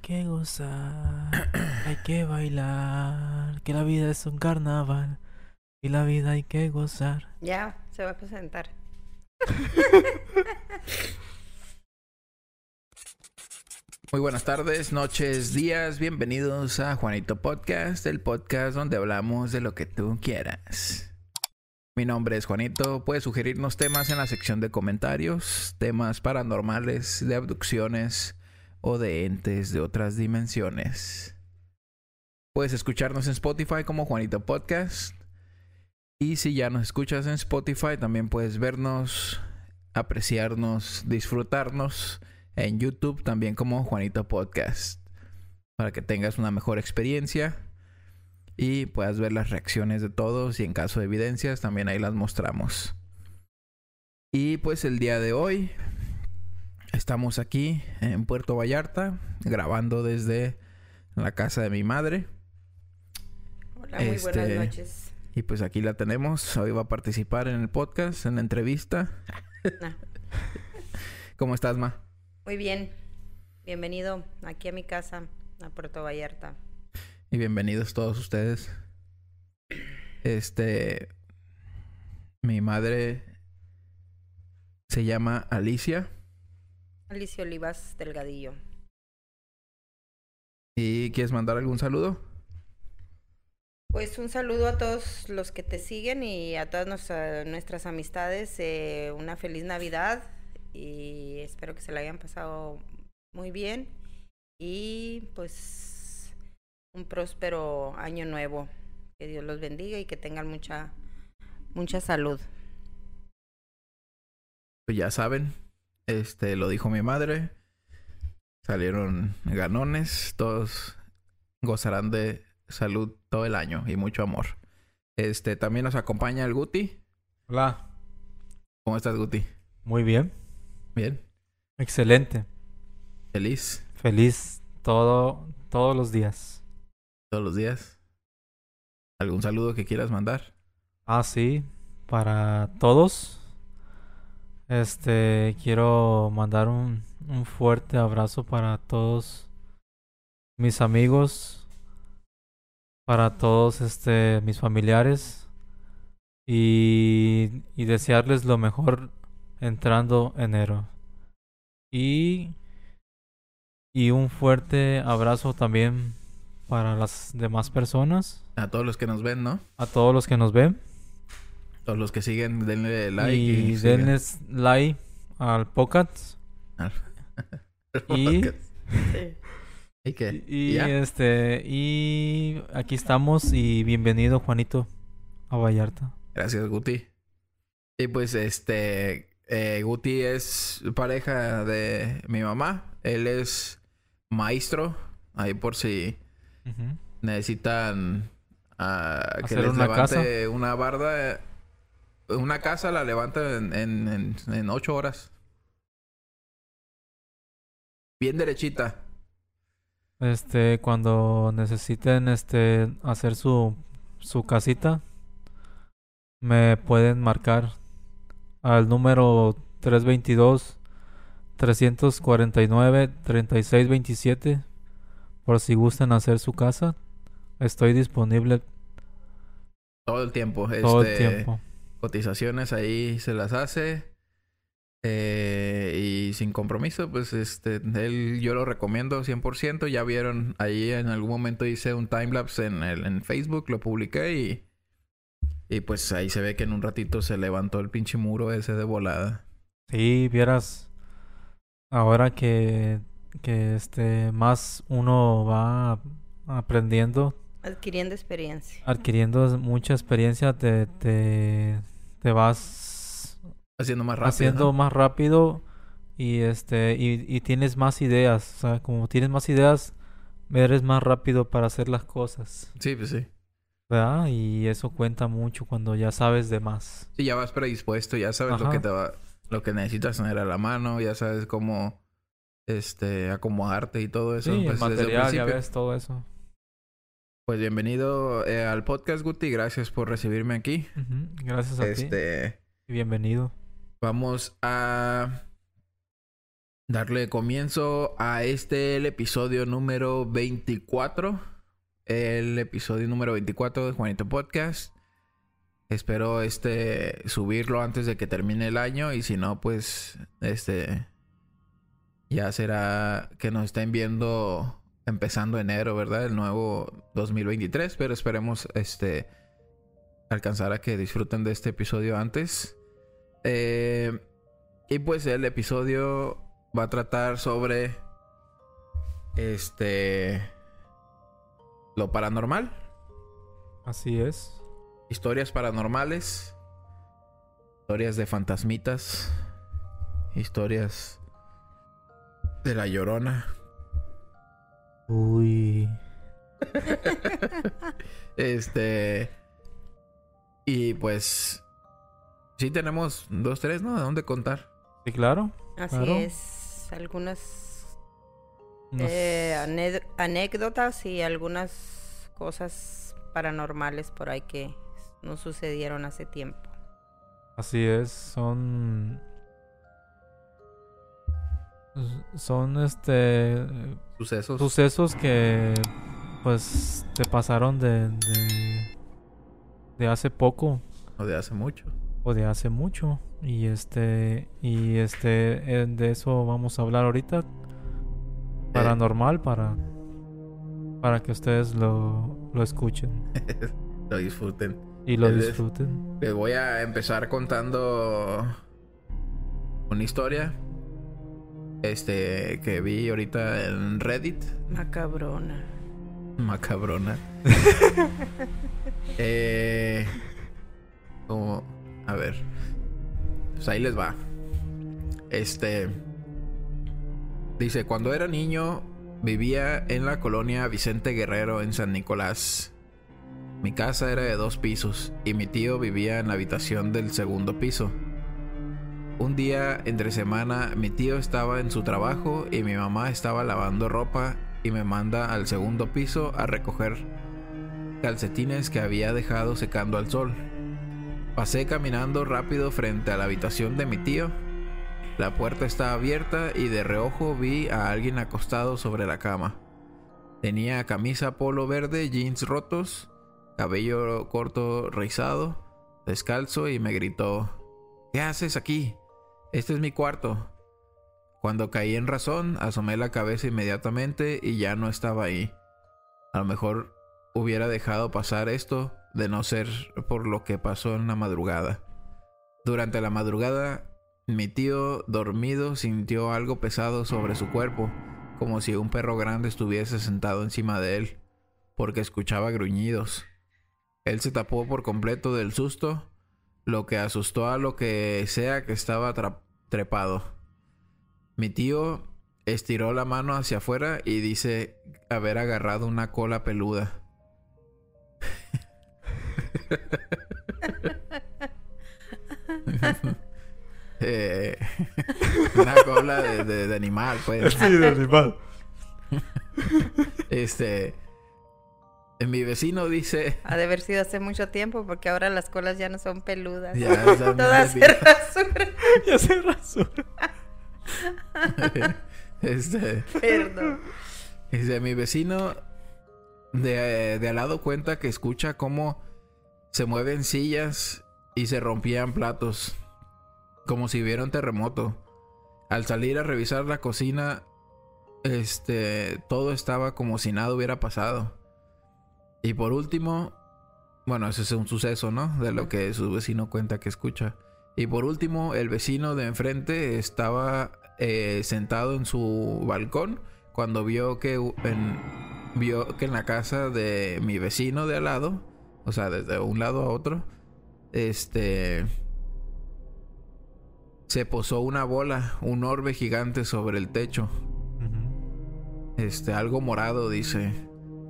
que gozar, hay que bailar, que la vida es un carnaval y la vida hay que gozar. Ya, se va a presentar. Muy buenas tardes, noches, días, bienvenidos a Juanito Podcast, el podcast donde hablamos de lo que tú quieras. Mi nombre es Juanito, puedes sugerirnos temas en la sección de comentarios, temas paranormales, de abducciones o de entes de otras dimensiones. Puedes escucharnos en Spotify como Juanito Podcast. Y si ya nos escuchas en Spotify, también puedes vernos, apreciarnos, disfrutarnos en YouTube también como Juanito Podcast. Para que tengas una mejor experiencia y puedas ver las reacciones de todos y en caso de evidencias también ahí las mostramos. Y pues el día de hoy estamos aquí en Puerto Vallarta grabando desde la casa de mi madre. Hola, muy buenas Este, noches. Y pues aquí la tenemos. Hoy va a participar en el podcast, en la entrevista. Ah, ¿Cómo estás, Ma? muy bien. Bienvenido aquí a mi casa, a Puerto Vallarta. Y bienvenidos todos ustedes. Este. Mi madre se llama Alicia. Alicia Olivas Delgadillo. ¿Y quieres mandar algún saludo? Pues un saludo a todos los que te siguen y a todas nuestra- nuestras amistades. eh, una feliz Navidad y espero que se la hayan pasado muy bien. Y pues un próspero año nuevo. Que Dios los bendiga y que tengan mucha, mucha salud. Pues ya saben. Este lo dijo mi madre. Salieron ganones. Todos gozarán de salud todo el año y mucho amor. Este también nos acompaña el Guti. Hola. ¿Cómo estás, Guti? Muy bien. Bien. Excelente. Feliz Feliz todo, todos los días. todos los días. ¿Algún saludo que quieras mandar? Ah, sí. Para todos. Este, quiero mandar un, un fuerte abrazo para todos mis amigos, para todos este, mis familiares y, y desearles lo mejor entrando enero. Y, y un fuerte abrazo también para las demás personas, A todos los que nos ven, ¿no? a todos los que nos ven. Todos los que siguen, denle like. y denles like al podcast. y- ¿Y qué? Y ¿Ya? este y aquí estamos y bienvenido Juanito a Vallarta. Gracias, Guti. Y pues este, eh, Guti es pareja de mi mamá. Él es maestro. Ahí por si necesitan que Hacer les una levante una barda. Una casa la levanta en, en, en, en ocho horas. Bien derechita. Este cuando necesiten este hacer su su casita me pueden marcar al número 322 349 3627 por si gustan hacer su casa. Estoy disponible Todo el tiempo. todo el este, tiempo. Cotizaciones ahí se las hace eh, y sin compromiso pues este él yo lo recomiendo 100% ya vieron ahí en algún momento hice un timelapse en el en Facebook lo publiqué y y pues ahí se ve que en un ratito se levantó el pinche muro ese de volada Sí, vieras, ahora que, que este más uno va aprendiendo, Adquiriendo experiencia. adquiriendo mucha experiencia, te, te, te vas haciendo más rápido haciendo ¿no? más rápido y este y, y tienes más ideas. O sea, como tienes más ideas, eres más rápido para hacer las cosas, sí pues sí ¿verdad? Y eso cuenta mucho cuando ya sabes de más. sí ya vas predispuesto ya sabes lo que te va lo que necesitas tener a la mano ya sabes cómo este acomodarte y todo eso Sí, pues, el material, ya ves todo eso. Pues bienvenido eh, al podcast, Guti. Gracias por recibirme aquí. Gracias a ti Este, y bienvenido. vamos a darle comienzo a este el episodio número 24. El episodio número 24 de Juanito Podcast. Espero este subirlo antes de que termine el año y si no pues este ya será que nos estén viendo empezando enero, ¿verdad? El nuevo 2023, pero esperemos este alcanzar a que disfruten de este episodio antes. Eh, y pues el episodio va a tratar sobre este lo paranormal, Así es. historias paranormales, historias de fantasmitas, historias de la llorona. Uy. Este. Y pues. Sí, tenemos dos, tres, ¿no? ¿De dónde contar? Sí, claro. Así Claro. es. Algunas Nos- eh, ané- anécdotas y algunas cosas paranormales por ahí que nos sucedieron hace tiempo. Así es. Son. Son este. Sucesos. Sucesos que. Pues te pasaron de. de. de hace poco. O de hace mucho. o de hace mucho y este y este eh, de eso vamos a hablar ahorita paranormal para para que ustedes lo, lo escuchen Lo disfruten. y lo disfruten Les voy a empezar contando. Una historia. Este. Que vi ahorita en Reddit. Macabrona. Macabrona. eh, como, a ver. Pues ahí les va. Este. Dice, cuando era niño vivía en la colonia Vicente Guerrero en San Nicolás. Mi casa era de dos pisos y mi tío vivía en la habitación del segundo piso. Un día entre semana mi tío estaba en su trabajo y mi mamá estaba lavando ropa y me manda al segundo piso a recoger calcetines que había dejado secando al sol. Pasé caminando rápido frente a la habitación de mi tío. La puerta estaba abierta y de reojo vi a alguien acostado sobre la cama. Tenía camisa polo verde, jeans rotos, cabello corto rizado, descalzo y me gritó, ¿Qué haces aquí? Este es mi cuarto. Cuando caí en razón, asomé la cabeza inmediatamente y ya no estaba ahí. A lo mejor hubiera dejado pasar esto de no ser por lo que pasó en la madrugada. Durante la madrugada, mi tío, dormido, sintió algo pesado sobre su cuerpo, como si un perro grande estuviese sentado encima de él, porque escuchaba gruñidos. Él se tapó por completo del susto, lo que asustó a lo que sea que estaba trepado. Mi tío estiró la mano hacia afuera y dice haber agarrado una cola peluda. Eh, una cola de, de- de animal, pues. sí de animal Este. Mi vecino dice. Ha de haber sido hace mucho tiempo porque ahora las colas ya no son peludas. Ya Todas se rasuran. ya se rasura Este. Perdón. Dice, mi vecino de, de al lado cuenta que escucha cómo se mueven sillas y se rompían platos, como si hubiera un terremoto. Al salir a revisar la cocina, este, todo estaba como si nada hubiera pasado. Y por último, bueno, ese es un suceso, ¿no? De lo que su vecino cuenta que escucha. Y por último, el vecino de enfrente estaba eh, sentado en su balcón cuando vio que en, vio que en la casa de mi vecino de al lado, o sea, desde un lado a otro, este se posó una bola, un orbe gigante sobre el techo. Este, algo morado, dice,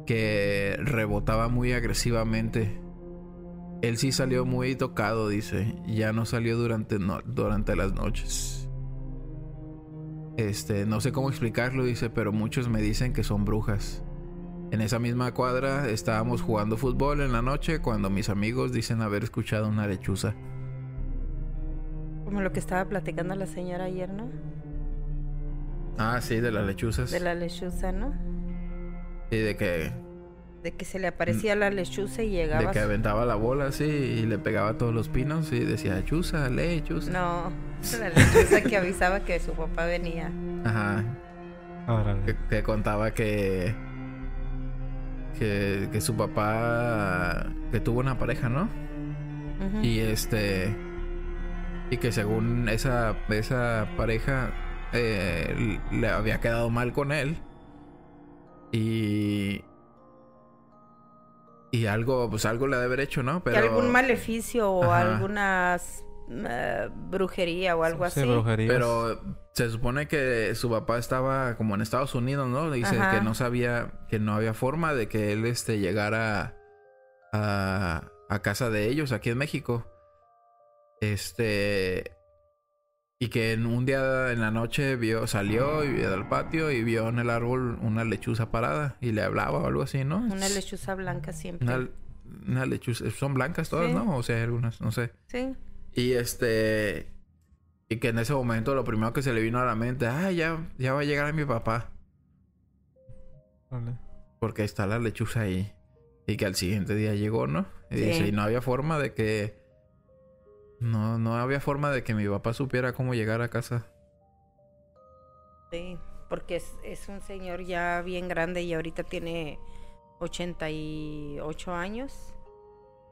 que rebotaba muy agresivamente. Él sí salió muy tocado, dice. Ya no salió durante, no- durante las noches. Este, no sé cómo explicarlo, dice, pero muchos me dicen que son brujas. En esa misma cuadra estábamos jugando fútbol en la noche cuando mis amigos dicen haber escuchado una lechuza. Como lo que estaba platicando la señora ayer, ¿no? Ah, sí, de las lechuzas. De la lechuza, ¿no? Sí, de que, De que se le aparecía la lechuza y llegaba. de que aventaba la bola así y le pegaba a todos los pinos y decía, chuza, lechuza. No, la lechuza que avisaba que su papá venía. Ajá. Órale. Que, que contaba que, que. que su papá. que tuvo una pareja, ¿no? Y este. Y que según esa, esa pareja eh, le había quedado mal con él. Y. Y algo, pues algo le ha de haber hecho, ¿no? Pero. Que algún maleficio o Ajá. alguna eh, brujería o algo Sí, así. brujerías. Pero se supone que su papá estaba como en Estados Unidos, ¿no? Dice Ajá. que no sabía, que no había forma de que él este, llegara a, a casa de ellos aquí en México. Este. Y que en un día en la noche vio, salió y vio al patio y vio en el árbol una lechuza parada y le hablaba o algo así, ¿no? Una lechuza blanca siempre. Una, una lechuza. Son blancas todas, Sí. ¿no? O sea, hay algunas, no sé. Sí. Y este. Y que en ese momento lo primero que se le vino a la mente, ah, ya, ya va a llegar mi papá. Porque está la lechuza ahí. Y que al siguiente día llegó, ¿no? Y Sí. dice, y no había forma de que. No, no había forma de que mi papá supiera cómo llegar a casa. Sí, porque es, es un señor ya bien grande y ahorita tiene 88 años.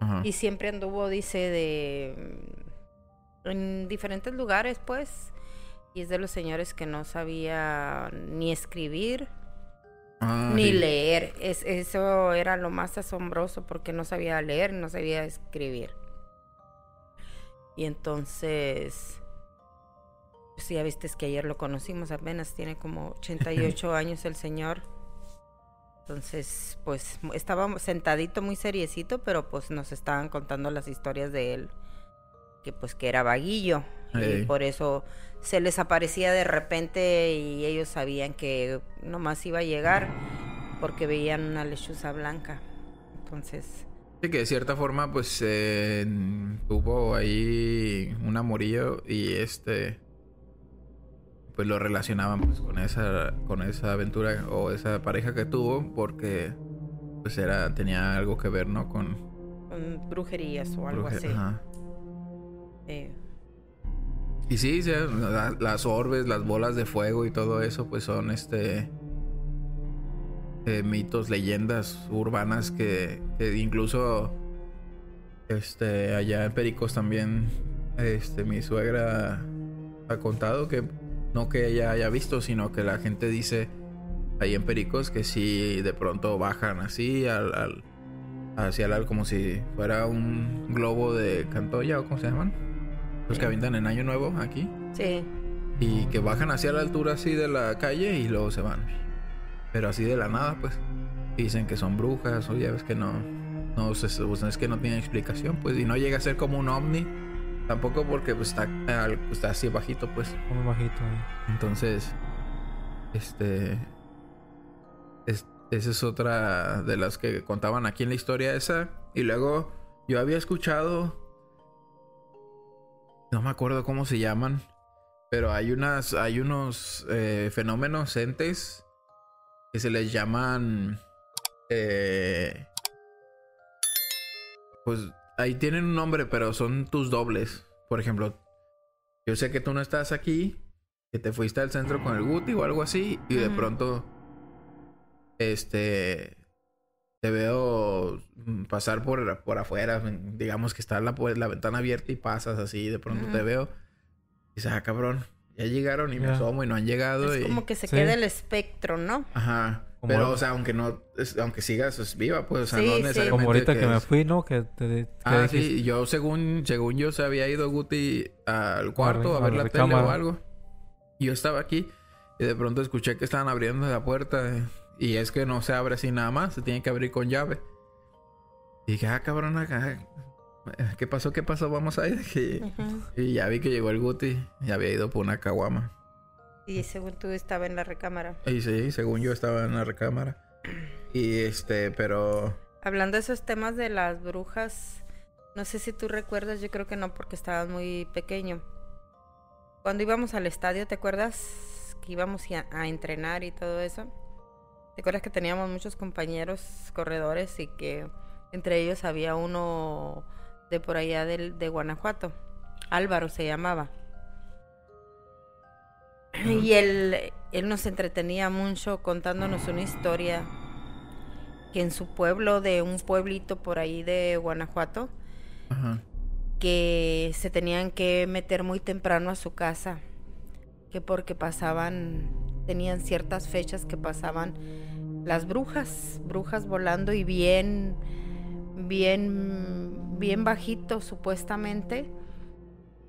Ajá. Y siempre anduvo, dice, de... mm, en diferentes lugares, pues. Y es de los señores que no sabía ni escribir Ah, ni sí. leer. Es, eso era lo más asombroso porque no sabía leer, no sabía escribir. Y entonces, pues ya viste que ayer lo conocimos apenas, tiene como 88 años el señor. Entonces, pues estaba sentadito muy seriecito, pero pues nos estaban contando las historias de él, que pues que era vaguillo. Y por eso se les aparecía de repente y ellos sabían que nomás iba a llegar porque veían una lechuza blanca. Entonces, que de cierta forma, pues, eh, tuvo ahí un amorillo y este... Pues lo relacionaban pues con esa, con esa aventura o esa pareja que tuvo porque pues era, tenía algo que ver, ¿no? Con... con brujerías o algo así. Ajá. Eh, Y sí, sí, la- las orbes, las bolas de fuego y todo eso, pues son este eh, mitos, leyendas urbanas que, que incluso este allá en Pericos también este mi suegra ha contado que no que ella haya visto, sino que la gente dice ahí en Pericos que si de pronto bajan así al, al hacia el como si fuera un globo de Cantoya o cómo se llaman los que avientan en Año Nuevo aquí. Sí, y que bajan hacia la altura así de la calle y luego se van pero así de la nada pues dicen que son brujas o ya ves que no no es que no tiene explicación pues y no llega a ser como un ovni tampoco porque pues está está así bajito pues Muy bajito ahí. entonces, este. es- esa es otra de las que contaban aquí en la historia esa. Y luego yo había escuchado. No me acuerdo cómo se llaman. Pero hay unas. Hay unos eh, fenómenos entes. Que se les llaman. eh, pues ahí tienen un nombre, pero son tus dobles. Por ejemplo, yo sé que tú no estás aquí, que te fuiste al centro con el Guti o algo así, y de pronto, este, te veo pasar por, por afuera, digamos que está la, la ventana abierta y pasas así, y de pronto te veo, y dices, ah, cabrón, ya llegaron y me asomo y no han llegado. es y... como que se Sí. queda el espectro, ¿no? Ajá. Como Pero, o sea, aunque no, es- aunque sigas es viva, pues, o sea, Sí, no sí. Como ahorita que, me fui, ¿no? Que te que Ah, dijiste- sí, yo según, según yo se había ido Guti al cuarto a ver a la la tele o algo. Y yo estaba aquí y de pronto escuché que estaban abriendo la puerta eh, y es que no se abre así nada más, se tiene que abrir con llave. Y dije, ah, cabrón, acá, ¿qué pasó? ¿Qué pasó? Vamos a ir. Y, ya vi que llegó el Guti y había ido por una caguama. Y según tú estaba en la recámara. Y sí, según yo estaba en la recámara. Y este, pero... Hablando de esos temas de las brujas, no sé si tú recuerdas, yo creo que no porque estabas muy pequeño. Cuando íbamos al estadio, ¿te acuerdas que íbamos a, a entrenar y todo eso. ¿Te acuerdas que teníamos muchos compañeros corredores y que entre ellos había uno de por allá del, de Guanajuato? Álvaro se llamaba. Y él, él nos entretenía mucho contándonos una historia que en su pueblo, de un pueblito por ahí de Guanajuato, que se tenían que meter muy temprano a su casa, que porque pasaban, tenían ciertas fechas que pasaban las brujas, brujas volando y bien, bien, bien bajito supuestamente,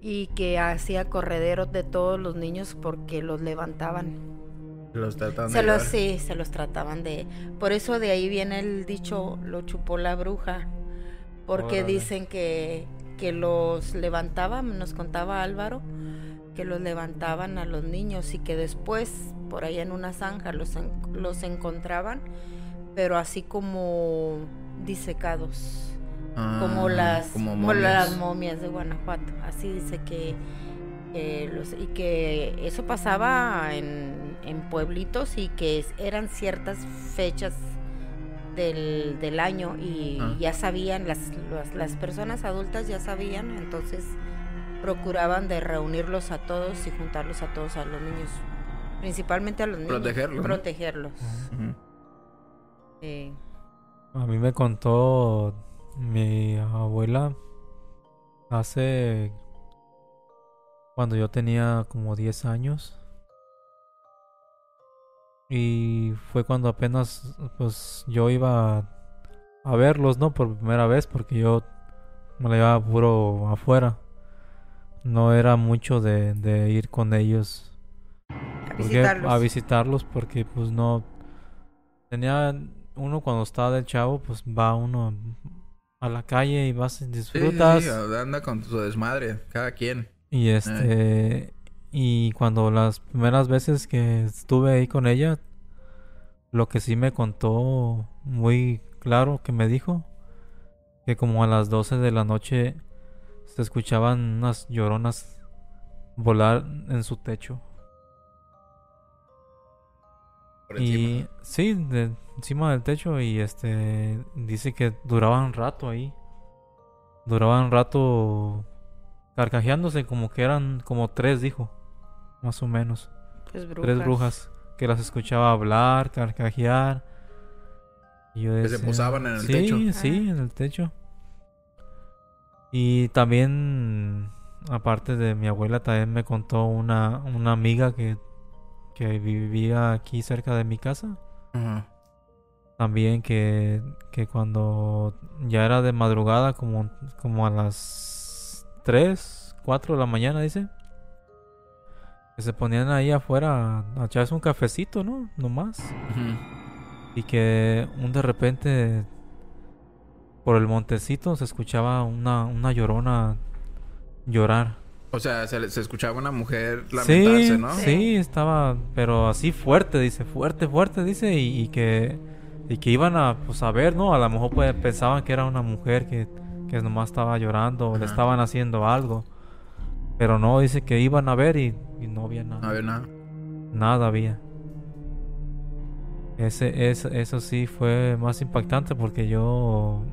y que hacía correderos de todos los niños porque los levantaban. Los tratan de Se los, llevar. sí, se los trataban de... Por eso de ahí viene el dicho, lo chupó la bruja. Porque Órale. dicen que, que los levantaban, nos contaba Álvaro, que los levantaban a los niños y que después, por ahí en una zanja, los, los encontraban, pero así como disecados, como Ah, las, como como las momias. de Guanajuato. Así dice que, que los, y que eso pasaba en, en pueblitos y que es- eran ciertas fechas del, del año y Ah. ya sabían, las, las, las personas adultas ya sabían, entonces procuraban de reunirlos a todos y juntarlos a todos a los niños, principalmente a los niños. Protegerlos, ¿no? Protegerlos. A mí me contó mi abuela hace cuando yo tenía como 10 años. Y fue cuando apenas pues yo iba a, verlos, ¿no? Por primera vez porque yo me la llevaba puro afuera. No era mucho de, de ir con ellos A porque- visitarlos. a visitarlos porque pues no tenía uno cuando estaba del chavo pues va uno a la calle y vas y Sí, sí, disfrutas. sí, anda con su desmadre, cada quien. y este y cuando las primeras veces que estuve ahí con ella lo que sí me contó muy claro que me dijo que como a las 12 de la noche se escuchaban unas lloronas volar en su techo Por Y encima. sí, de encima del techo y este dice que duraban rato ahí. Duraban rato carcajeándose como que eran como tres, dijo. Más o menos. Pues Tres brujas que las escuchaba hablar, carcajear. Y yo Que se posaban en el sí, techo. Sí, Ah. en el techo. Y también, aparte de mi abuela, también me contó una, una amiga que, que vivía aquí cerca de mi casa. También que, que cuando ya era de madrugada, como, como a las 3, 4 de la mañana, dice. Que se ponían ahí afuera a, echarse un cafecito, ¿no? Nomás. Y que un de repente por el montecito se escuchaba una, una llorona llorar. O sea, se, se escuchaba una mujer lamentarse, sí, ¿no? sí, estaba, pero así fuerte, dice, fuerte, fuerte, dice, y, y que y que iban a, pues, a ver, ¿no? A lo mejor pues, pensaban que era una mujer que, que nomás estaba llorando o le estaban haciendo algo. Pero no, dice que iban a ver y, y no había nada. No había nada. Nada había. Ese, es, eso sí fue más impactante porque yo.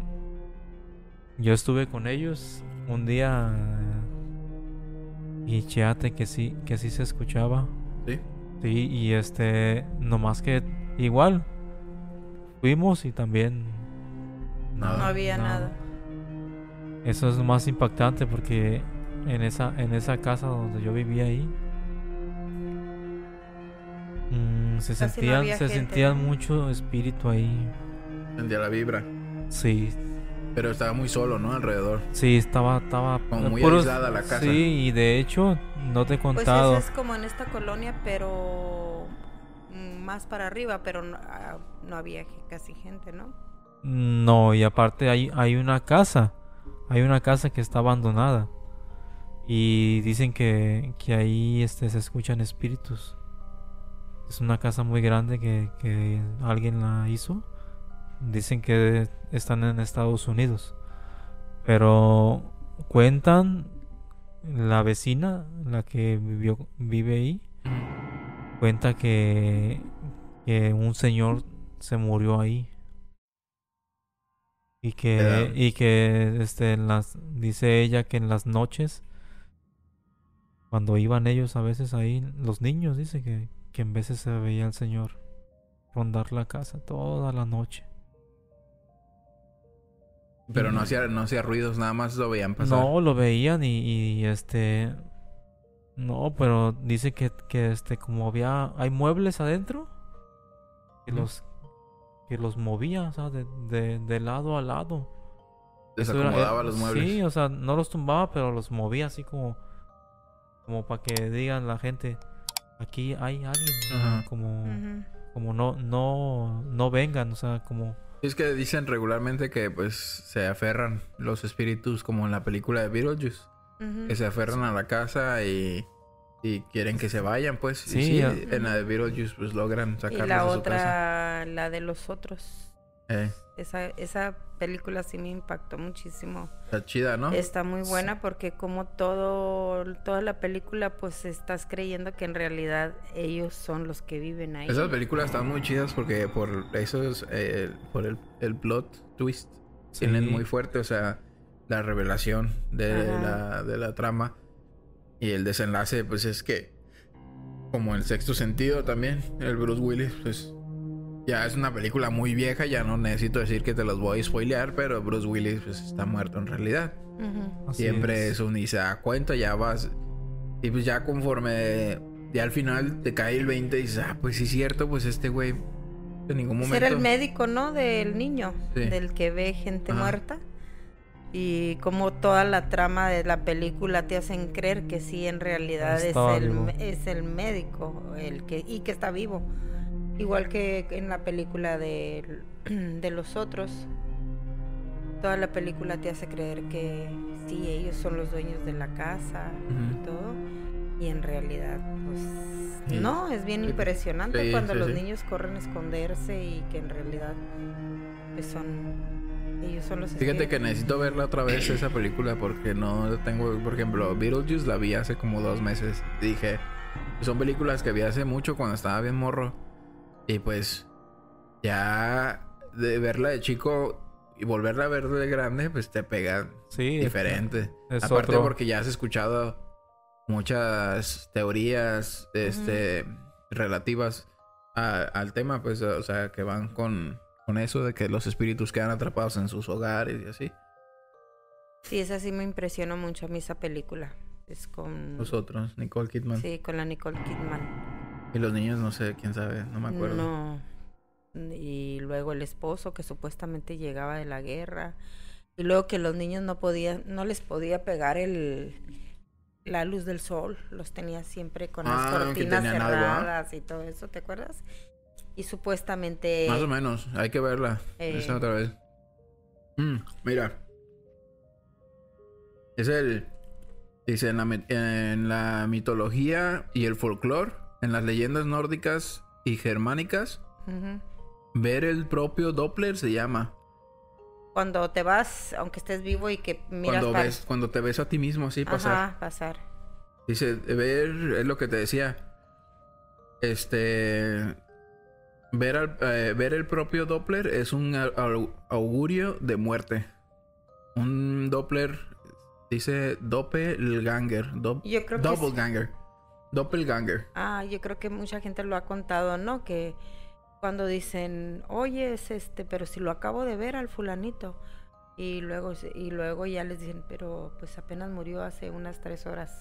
Yo estuve con ellos un día. Y cheate que sí, que sí se escuchaba. Sí. Sí, y este. Nomás que igual. Fuimos y también. Nada. No había nada. Eso es lo más impactante porque en esa, en esa casa donde yo vivía ahí. mm, se Casi sentían, se gente, sentían mucho espíritu ahí. Sentía la vibra. Sí, Pero estaba muy solo, ¿no? Alrededor. sí, estaba, estaba Como muy puros- aislada la casa. Sí, y de hecho, no te he Pues contado. eso es como en esta colonia, pero más para arriba, pero no, ah, no había casi gente, ¿no? No, y aparte hay, hay una casa. Hay una casa que está abandonada. Y dicen que, que ahí este, se escuchan espíritus. Es una casa muy grande que, que alguien la hizo. Dicen que están en Estados Unidos. Pero cuentan la vecina, la que vivió, vive ahí, cuenta que, que un señor se murió ahí. Y que, y que este, en las, dice ella que en las noches, cuando iban ellos a veces ahí, los niños, dice que, que en veces se veía al señor rondar la casa toda la noche. Pero no hacía, no hacía ruidos, nada más lo veían pasar. No, lo veían y, y, este... No, pero dice que, que este, como había... Hay muebles adentro. Que los... Que los movía, o sea, de, de, de lado a lado. Eso era- Desacomodaba eh, los muebles. Sí, o sea, no los tumbaba, pero los movía así como... Como para que digan la gente... Aquí hay alguien. Como... Como no, no, no vengan, o sea, como... Es que dicen regularmente que pues se aferran los espíritus como en la película de Beetlejuice. Ujú. Que se aferran a la casa y, y quieren que se vayan, pues. Y Sí, sí, ya. en la de Beetlejuice pues logran Y sacarlos la de su casa. otra, la de los otros. Eh, Esa, esa película sí me impactó muchísimo. está chida, ¿no? Está muy buena porque como todo, toda la película, pues estás creyendo que en realidad ellos son los que viven ahí. Esas películas están muy chidas porque por esos, eh, por el, el plot twist, tienen muy fuerte, o sea, la revelación de la, de la trama y el desenlace, pues es que, como el sexto sentido también, el Bruce Willis, pues ya es una película muy vieja, ya no necesito decir que te los voy a spoilear, pero Bruce Willis pues está muerto en realidad. Siempre es. eso ni se da cuenta, ya vas. Y pues ya conforme. Ya al final te cae el 20 y dices, ah, pues sí es cierto, pues este güey. En ningún Pues momento. Era el médico, ¿no? Del niño, Sí. del que ve gente Ajá. muerta. Y como toda la trama de la película te hacen creer que sí, en realidad es el, es el médico el que y que está vivo. Igual que en la película de, de los otros. Toda la película te hace creer que sí, ellos son los dueños de la casa y todo. Y en realidad, pues Sí. no, es bien Sí. impresionante Sí, cuando los niños corren a esconderse y que en realidad pues son ellos son los Fíjate que necesito verla otra vez esa película porque no tengo. Por ejemplo, Beetlejuice la vi hace como dos meses. Dije, son películas que vi hace mucho cuando estaba bien morro. Y pues, ya de verla de chico y volverla a ver de grande, pues te pega Sí, diferente. es Aparte otro- porque ya has escuchado muchas teorías este relativas a- al tema, pues, o sea, que van con, con eso de que los espíritus quedan atrapados en sus hogares y así. Sí, esa sí me impresionó mucho a mí esa película. Es con Nosotros, Nicole Kidman. sí, con la Nicole Kidman. Y los niños, no sé, quién sabe, no me acuerdo. No. Y luego el esposo que supuestamente llegaba de la guerra. Y luego que los niños no podían, no les podía pegar el la luz del sol. Los tenía siempre con las Ah, cortinas algo, ¿ah? cerradas y todo eso, ¿te acuerdas? Y supuestamente Más o menos, hay que verla. Eh. Esa otra vez. Mm, mira. Es el. Dice en la, mi- en la mitología y el folclore, en las leyendas nórdicas y germánicas, ver el propio Doppler se llama. cuando te vas, aunque estés vivo y que miras Cuando, para- ves, cuando te ves a ti mismo así pasar. Ajá, pasar. Dice, ver, es lo que te decía. Este. Ver, al- eh, ver el propio Doppler es un au- au- augurio de muerte. Un Doppler dice Doppelganger. Dop- Yo creo que. Doppelganger. Doppelganger. Ah, yo creo que mucha gente lo ha contado, ¿no? Que cuando dicen, oye, es este, pero si lo acabo de ver al fulanito. Y luego, y luego ya les dicen, pero pues apenas murió hace unas tres horas.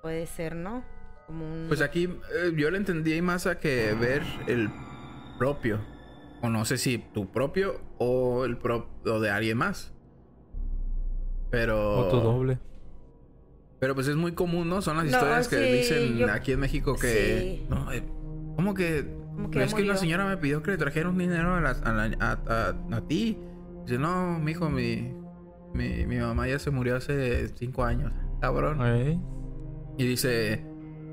Puede ser, ¿no? Como un... Pues aquí eh, yo le entendí más a que ver el propio. O no sé si tu propio o el pro o de alguien más. Pero. O tu doble. Pero pues es muy común, ¿no? Son las No, historias que dicen yo- aquí en México que... Sí. No, eh, ¿Cómo que...? Como que es que la murió. señora me pidió que le trajera un dinero a, la- a, la- a- a- a ti. Dice, no, mijo, mi, mi, mi mamá ya se murió hace cinco años. Cabrón. Y dice,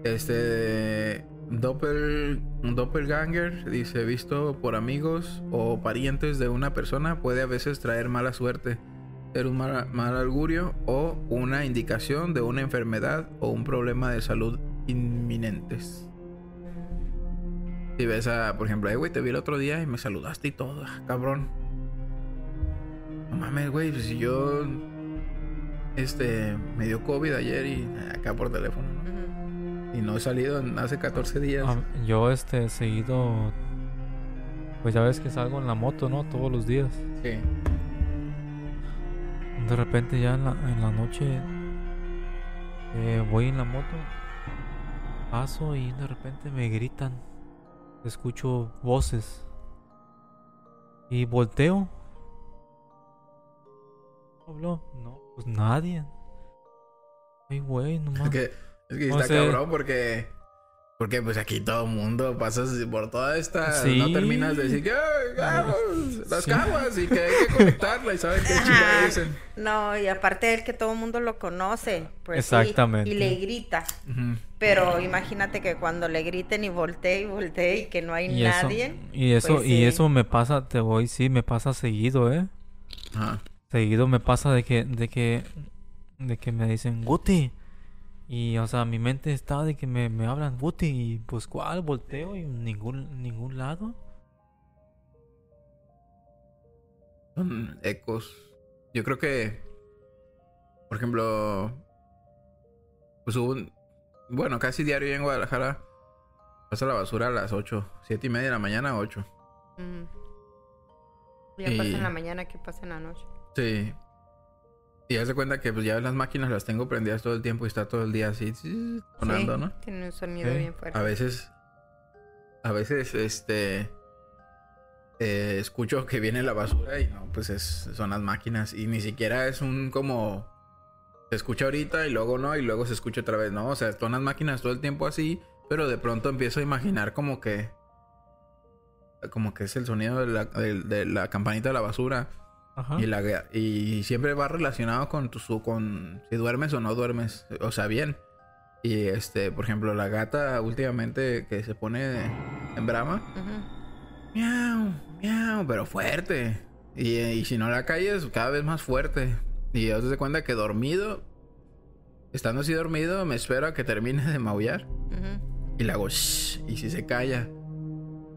este... Doppel, doppelganger, dice, visto por amigos o parientes de una persona, puede a veces traer mala suerte, ser un mal, mal augurio o una indicación de una enfermedad o un problema de salud inminentes. Si ves a, por ejemplo, eh, güey, te vi el otro día y me saludaste y todo, ah, cabrón. No mames, güey, pues si yo. Este. Me dio COVID ayer y acá por teléfono, ¿no? Y no he salido en hace 14 días. Ah, yo este seguido pues ya ves que salgo en la moto, ¿no? Todos los días. Sí. De repente ya en la, en la noche eh, voy en la moto, paso y de repente me gritan. Escucho voces. Y volteo. ¿Habló? No, pues nadie. Ay, güey, nomás. Es que, es que O está sea- cabrón porque. Porque pues aquí todo mundo pasas por toda esta. Sí. No terminas de decir que "Ay, caguas, las Sí. caguas y que hay que conectarla y saben qué chingada dicen. No, y aparte él que todo el mundo lo conoce. Pues, sí, Exactamente. y le grita. Pero imagínate que cuando le griten y voltee y voltee y que no hay Y eso, nadie. y eso, pues y sí. eso me pasa, te voy, sí, me pasa seguido, eh. Ajá. Seguido me pasa de que, de que, de que me dicen Guti. Y, o sea, mi mente está de que me, me hablan Guti. Y pues, ¿cuál? Volteo y ningún, ningún lado. Son ecos. Yo creo que. Por ejemplo. Pues hubo un. Bueno, casi diario en Guadalajara. Pasa la basura a las 8. 7 y media de la mañana, 8. Mm. Ya Y- pasa en la mañana que pasa en la noche. Sí. Y haz de cuenta que pues ya las máquinas las tengo prendidas todo el tiempo y está todo el día así sonando, Sí, ¿no? Tiene un sonido Sí. bien fuerte. A veces. A veces, este. eh, escucho que viene la basura y no, pues es, son las máquinas. Y ni siquiera es un como. Se escucha ahorita y luego no, y luego se escucha otra vez, ¿no? O sea, son las máquinas todo el tiempo así, pero de pronto empiezo a imaginar como que. Como que es el sonido de la, de- de la campanita de la basura. Ajá. Y, la, y siempre va relacionado con tu su- con si duermes o no duermes. O sea, bien. Y este, por ejemplo, la gata últimamente que se pone en brama. Miau, miau, pero fuerte. Y, y si no la calles, cada vez más fuerte. Y yo te cuenta que dormido, estando así dormido, me espero a que termine de maullar. Y le hago shh, y si se calla.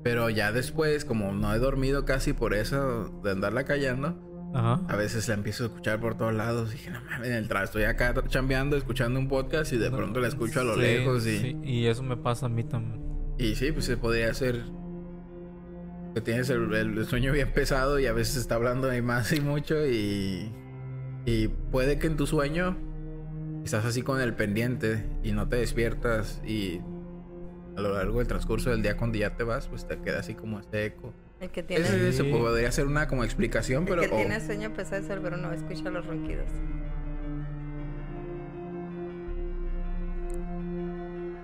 Pero ya después, como no he dormido casi por eso de andarla callando, Ajá. a veces la empiezo a escuchar por todos lados. Y dije, no mames, en el trasto estoy acá chambeando, escuchando un podcast y de pronto la escucho a lo Sí, lejos. Y sí, y eso me pasa a mí también. y sí, pues se podría hacer que tienes el, el sueño bien pesado y a veces está hablando ahí más y mucho. Y, y puede que en tu sueño estás así con el pendiente y no te despiertas. Y a lo largo del transcurso del día, cuando ya te vas, pues te queda así como este eco. El que tiene, Ese se Sí. podría hacer una como explicación, el pero. que o- tiene sueño pesado es el Bruno, escucha los ronquidos.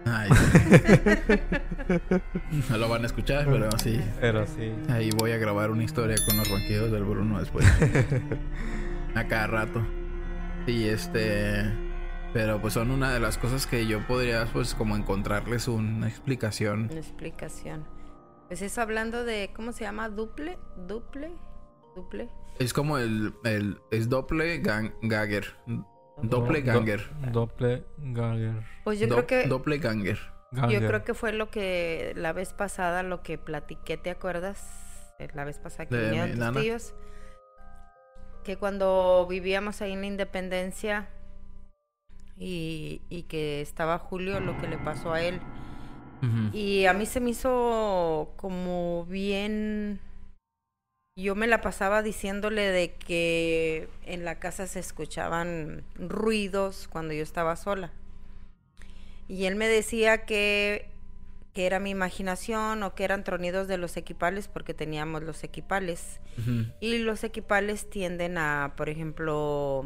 Ay. no lo van a escuchar, pero sí. Pero sí. Ahí voy a grabar una historia con los ronquidos del Bruno después. a cada rato. Y este. Pero pues son una de las cosas que yo podría, pues, como encontrarles una explicación. Una explicación. Pues eso hablando de, ¿cómo se llama? ¿Duple? ¿Duple? ¿Duple? Es como el. el es Doppelganger. Doppelganger. Do- Doppelganger. Pues yo Do- creo que... Doppelganger. Yo creo que fue lo que la vez pasada, lo que platiqué, ¿te acuerdas? La vez pasada que vinieron tus nana. tíos. Que cuando vivíamos ahí en la Independencia y, y que estaba Julio, lo que le pasó a él. Y a mí se me hizo como bien... Yo me la pasaba diciéndole de que en la casa se escuchaban ruidos cuando yo estaba sola. Y él me decía que, que era mi imaginación o que eran tronidos de los equipales porque teníamos los equipales. Y los equipales tienden a, por ejemplo,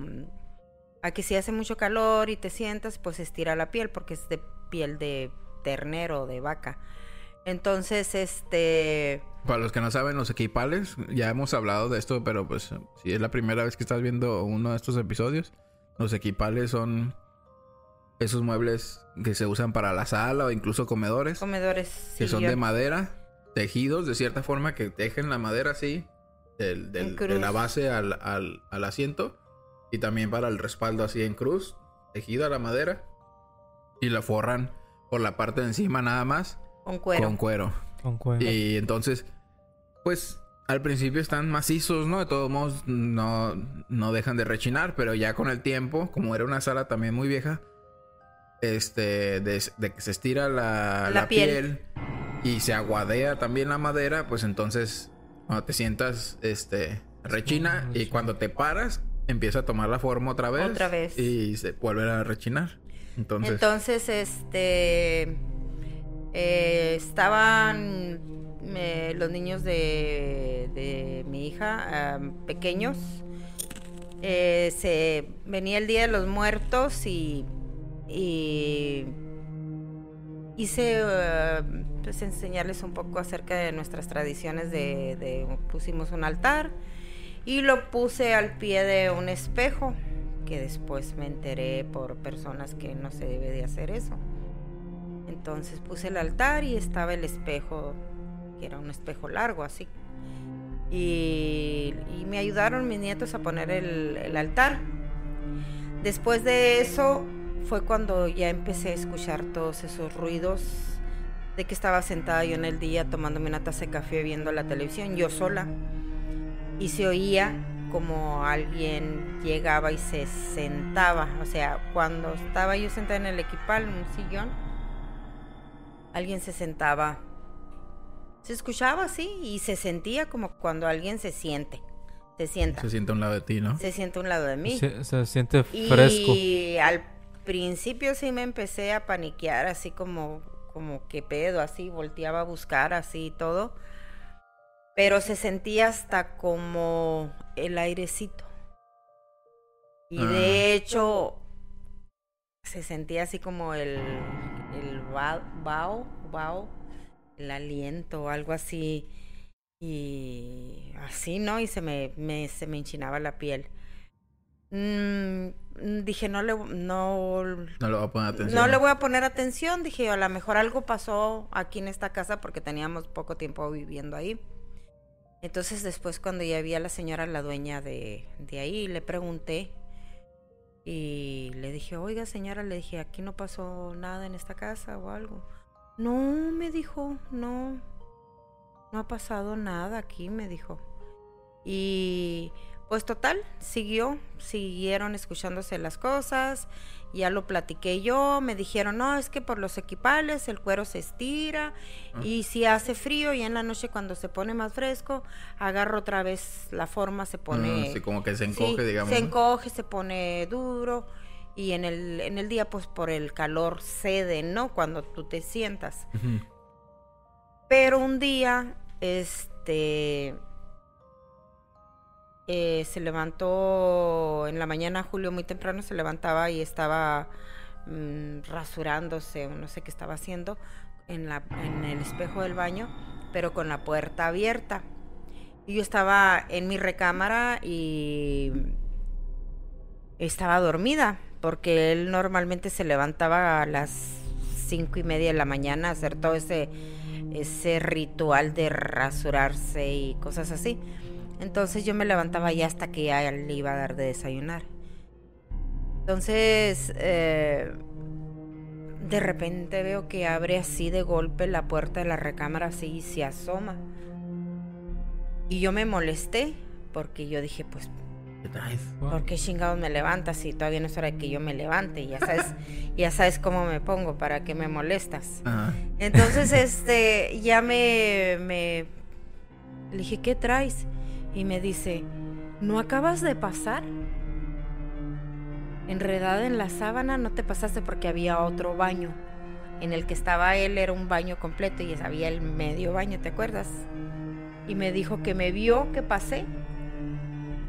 a que si hace mucho calor y te sientas, pues estira la piel porque es de piel de ternero o de vaca. Entonces, este, Para los que no saben, los equipales, ya hemos hablado de esto, pero pues si es la primera vez que estás viendo uno de estos episodios, los equipales son esos muebles que se usan para la sala o incluso comedores, comedores que son de madera, tejidos de cierta forma que tejen la madera así, del- del- de la base al, al- al asiento, y también para el respaldo así en cruz, tejida la madera, y la forran por la parte de encima nada más con cuero. con cuero. Con. Y entonces, pues al principio están macizos, ¿no? De todos modos, no, no dejan de rechinar, pero ya con el tiempo, como era una sala también muy vieja, este, de, de que se estira la, La la piel. piel. y se aguadea también la madera, pues entonces, cuando te sientas, este, rechina y cuando te paras, empieza a tomar la forma otra vez. Otra vez. Y se vuelve a rechinar. Entonces, Entonces, este. eh, estaban eh, los niños de, de mi hija, pequeños. Eh, se venía el Día de los Muertos y. y hice pues enseñarles un poco acerca de nuestras tradiciones de, de- pusimos un altar y lo puse al pie de un espejo que después me enteré por personas que no se debe de hacer eso. Entonces puse el altar y estaba el espejo que era un espejo largo así. Y, me ayudaron mis nietos a poner el, el altar. Después de eso fue cuando ya empecé a escuchar todos esos ruidos de que estaba sentada yo en el día tomándome una taza de café viendo la televisión, yo sola, y se oía como alguien llegaba y se sentaba, o sea, cuando estaba yo sentada en el equipal, en un sillón, alguien se sentaba, se escuchaba así y se sentía como cuando alguien se siente, se sienta, se siente a un lado de ti, ¿no? se siente a un lado de mí. Se, se siente fresco. Y al principio sí me empecé a paniquear, así como, como que pedo, así, volteaba a buscar, así y todo. Pero se sentía hasta como el airecito. Y Ah. de hecho, se sentía así como el, el vaho, vaho, el aliento, algo así. Y así, ¿no? Y se me, me- se me enchinaba la piel. Mm, mm, dije, no le, no, No le voy a poner atención. no le voy a poner atención. Dije, a lo mejor algo pasó aquí en esta casa porque teníamos poco tiempo viviendo ahí. Entonces después cuando ya vi a la señora, la dueña de, de ahí, le pregunté y le dije, oiga señora, le dije, aquí no pasó nada en esta casa o algo. No, me dijo, no, no ha pasado nada aquí, me dijo. Y pues total, siguió, siguieron escuchándose las cosas, ya lo platiqué yo, me dijeron, no, es que por los equipales el cuero se estira Ah. y si hace frío y en la noche cuando se pone más fresco, agarra otra vez la forma, se pone... Ah, sí, como que se Sí, encoge, digamos. Se encoge, se pone duro y en el, en el día pues por el calor cede, ¿no? Cuando tú te sientas. Pero un día, este, eh, se levantó en la mañana, Julio muy temprano se levantaba y estaba mm, rasurándose, no sé qué estaba haciendo, en, la, en el espejo del baño, pero con la puerta abierta. Y yo estaba en mi recámara y estaba dormida, porque él normalmente se levantaba a las cinco y media de la mañana a hacer todo ese, ese ritual de rasurarse y cosas así. Entonces yo me levantaba ya hasta que ya le iba a dar de desayunar. Entonces, eh, de repente veo que abre así de golpe la puerta de la recámara así y se asoma. Y yo me molesté porque yo dije, pues ¿Qué traes? ¿Por qué chingados me levantas si todavía no es hora de que yo me levante? Ya sabes, ya sabes cómo me pongo, para qué me molestas. Entonces, este, ya me, me le dije, ¿qué traes? Y me dice, ¿no acabas de pasar? Enredada en la sábana, no te pasaste porque había otro baño. En el que estaba él era un baño completo y había el medio baño, ¿te acuerdas? Y me dijo que me vio que pasé,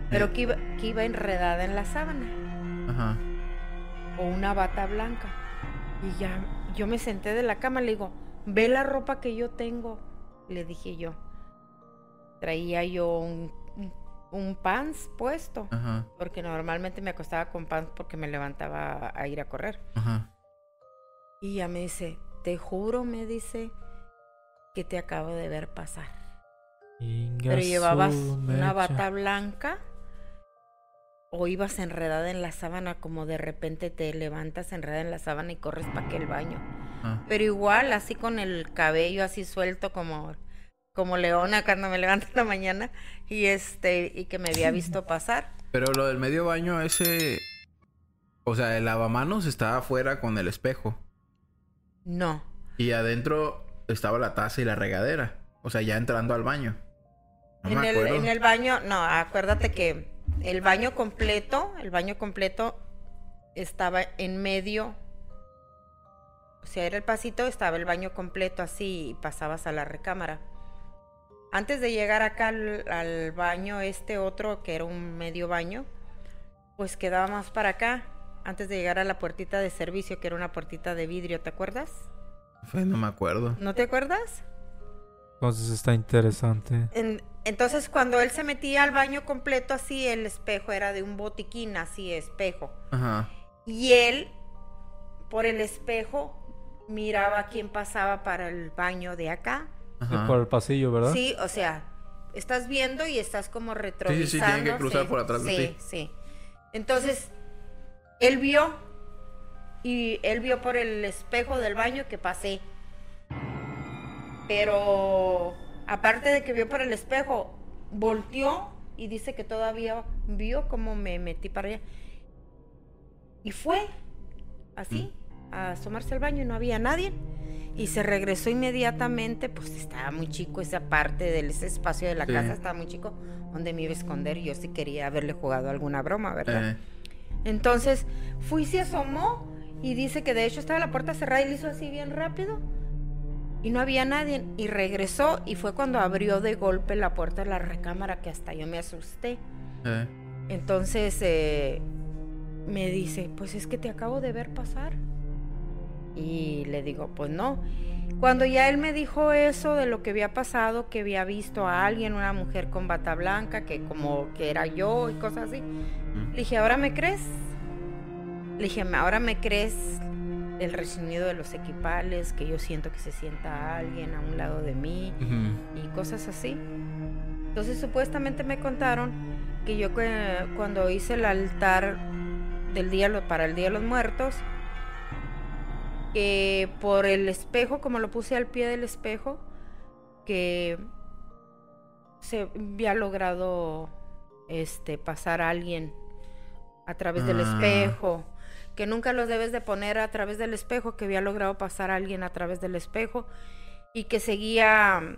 pero que iba, que iba enredada en la sábana Ajá. o una bata blanca. Y ya yo me senté de la cama, le digo, ve la ropa que yo tengo, le dije yo. Traía yo un, un, pants puesto, Ajá. porque normalmente me acostaba con pants porque me levantaba a ir a correr. Ajá. Y ya me dice, te juro, me dice, que te acabo de ver pasar. Inga Pero llevabas una bata blanca o ibas enredada en la sábana como de repente te levantas enredada en la sábana y corres para aquel baño. Ah. pero igual así con el cabello así suelto como como leona cuando me levanto en la mañana y este y que me había visto pasar. Pero lo del medio baño ese... O sea, el lavamanos estaba afuera con el espejo. No. Y adentro estaba la taza y la regadera. O sea, ya entrando al baño. No en, me el, en el baño, no, acuérdate que el baño completo, el baño completo estaba en medio. O sea, era el pasito, estaba el baño completo así y pasabas a la recámara. Antes de llegar acá al, al baño, este otro que era un medio baño, pues quedaba más para acá. Antes de llegar a la puertita de servicio, que era una puertita de vidrio, ¿te acuerdas? Fue, no me acuerdo. ¿No te acuerdas? Entonces está interesante. En- entonces, cuando él se metía al baño completo así, el espejo era de un botiquín, así, espejo. Ajá. Y él, por el espejo, miraba a quién pasaba para el baño de acá. Sí, Ajá. por el pasillo, ¿verdad? Sí, o sea, estás viendo y estás como sí, retrovisando. tienen que cruzar por atrás de sí, ti. Sí, Entonces, él vio y él vio por el espejo del baño que pasé. Pero aparte de que vio por el espejo, volteó y dice que todavía vio cómo me metí para allá. Y fue así, a asomarse al baño y no había nadie. Y se regresó inmediatamente, pues estaba muy chico esa parte del ese espacio de la Sí. casa, estaba muy chico, donde me iba a esconder yo sí quería haberle jugado alguna broma, ¿verdad? Eh, Entonces fui y se asomó y dice que de hecho estaba la puerta cerrada y le hizo así bien rápido y no había nadie y regresó y fue cuando abrió de golpe la puerta de la recámara que hasta yo me asusté. eh. Entonces eh, me dice, pues es que te acabo de ver pasar. Y le digo, pues no. Cuando ya él me dijo eso de lo que había pasado, que había visto a alguien, una mujer con bata blanca, que como que era yo y cosas así, le dije, ¿ahora me crees? Le dije, ¿ahora me crees el resonido de los equipales, que yo siento que se sienta alguien a un lado de mí? Y cosas así. Entonces supuestamente me contaron que yo cuando hice el altar del día para el Día de los Muertos, que por el espejo, como lo puse al pie del espejo, que se había logrado este pasar a alguien a través del Ah. espejo, que nunca los debes de poner a través del espejo, que había logrado pasar a alguien a través del espejo y que seguía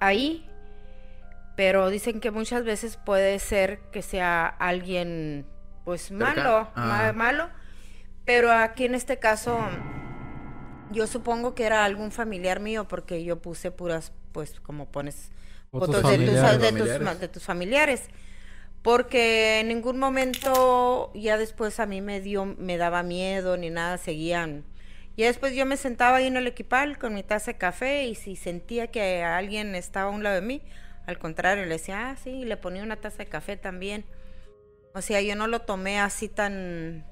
ahí, pero dicen que muchas veces puede ser que sea alguien pues malo, ah. ma- malo, pero aquí en este caso yo supongo que era algún familiar mío porque yo puse puras pues como pones Fotos fotos de tus, familiares. de, tus, Familiares. ma- de tus familiares. Porque en ningún momento ya después a mí me dio, me daba miedo ni nada, seguían. Y después yo me sentaba ahí en el equipal con mi taza de café y si sentía que alguien estaba a un lado de mí, al contrario, le decía, ah, sí, y le ponía una taza de café también. O sea, yo no lo tomé así tan,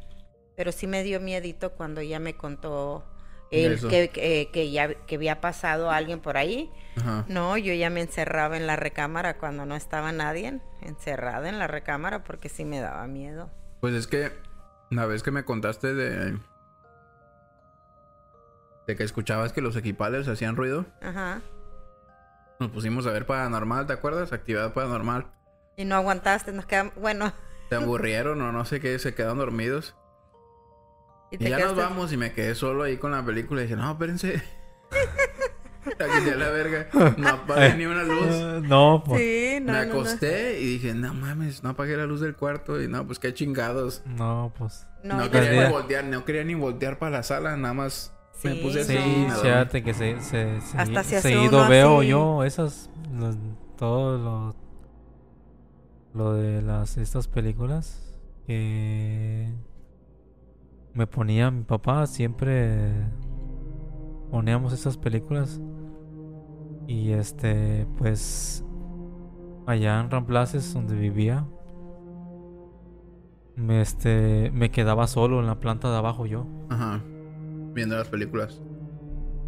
pero sí me dio miedito cuando ya me contó que, que, que ya que había pasado alguien por ahí. Ajá. No, yo ya me encerraba en la recámara cuando no estaba nadie, encerrada en la recámara porque sí me daba miedo. Pues es que una vez que me contaste de de que escuchabas que los equipales hacían ruido, Ajá. nos pusimos a ver paranormal, ¿te acuerdas? Actividad paranormal. Y no aguantaste, nos quedamos, bueno, Se aburrieron o no sé qué, se quedaron dormidos. Y ya nos vamos y me quedé solo ahí con la película y dije, no, espérense. Aquí ya la verga. No apagué ni una luz. Eh, no, pues. Sí, no, me no, no. acosté y dije, no mames, no apagué la luz del cuarto. Y no, pues qué chingados. No, pues. No, quería ni voltear, no quería ni voltear para la sala, nada más me Sí, puse así. Sí, me fíjate que se, se, se- Hasta se hace seguido veo así. yo esas, los- todo lo, lo de las estas películas que me ponía mi papá siempre poníamos esas películas y este pues allá en Ramplaces donde vivía me este me quedaba solo en la planta de abajo yo Ajá. Viendo las películas.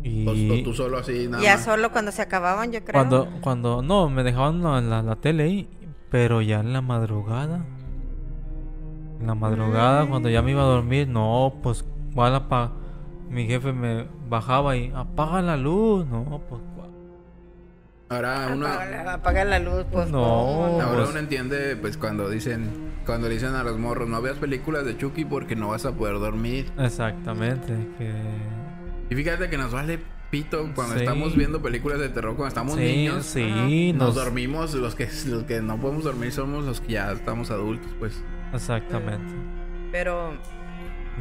y O, o tú solo así, nada Ya más. solo cuando se acababan, yo creo. Cuando, cuando, no, me dejaban la, la, la tele ahí, pero ya en la madrugada. En la madrugada, cuando ya me iba a dormir, no, pues, ¿cuál mi jefe me bajaba y apaga la luz, no, pues Ahora uno, Apaga, la- apaga la luz, pues. No. ¿cómo ahora pues- uno entiende, pues cuando dicen, cuando le dicen a los morros, no veas películas de Chucky porque no vas a poder dormir. exactamente, que Y fíjate que nos vale pito cuando Sí. estamos viendo películas de terror, cuando estamos sí, niños. sí, Nos nos, dormimos, los que, los que no podemos dormir somos los que ya estamos adultos, pues. Exactamente. Pero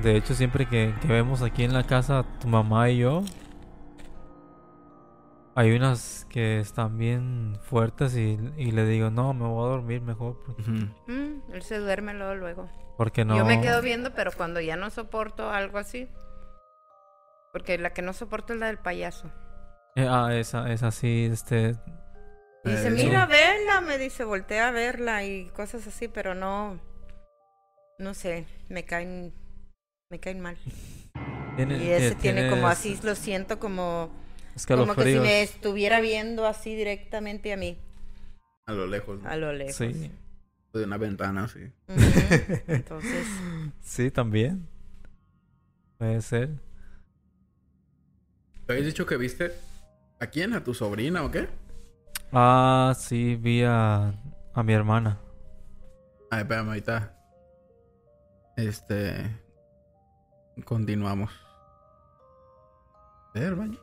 De hecho, siempre que, que vemos aquí en la casa tu mamá y yo, hay unas que están bien fuertes y, y le digo, no, me voy a dormir mejor porque, mm, él se duerme luego, luego. porque no... Yo me quedo viendo, pero cuando ya no soporto algo así. Porque la que no soporto es la del payaso. Eh, ah, esa, esa sí, este... Dice, Eh, mira, verla, me dice, voltea a verla y cosas así, pero no, no sé, me caen, me caen mal. Tiene, Y ese tiene como así, lo siento como, como que si me estuviera viendo así directamente a mí, A lo lejos, ¿no? a lo lejos. Sí, de una ventana, sí. Entonces, sí, también. Puede ser. ¿Te habías dicho que viste a quién? ¿A tu sobrina o qué? Ah, sí, vi a, a mi hermana. Ay, espérame, ahorita. Este. Continuamos. Ver, baño.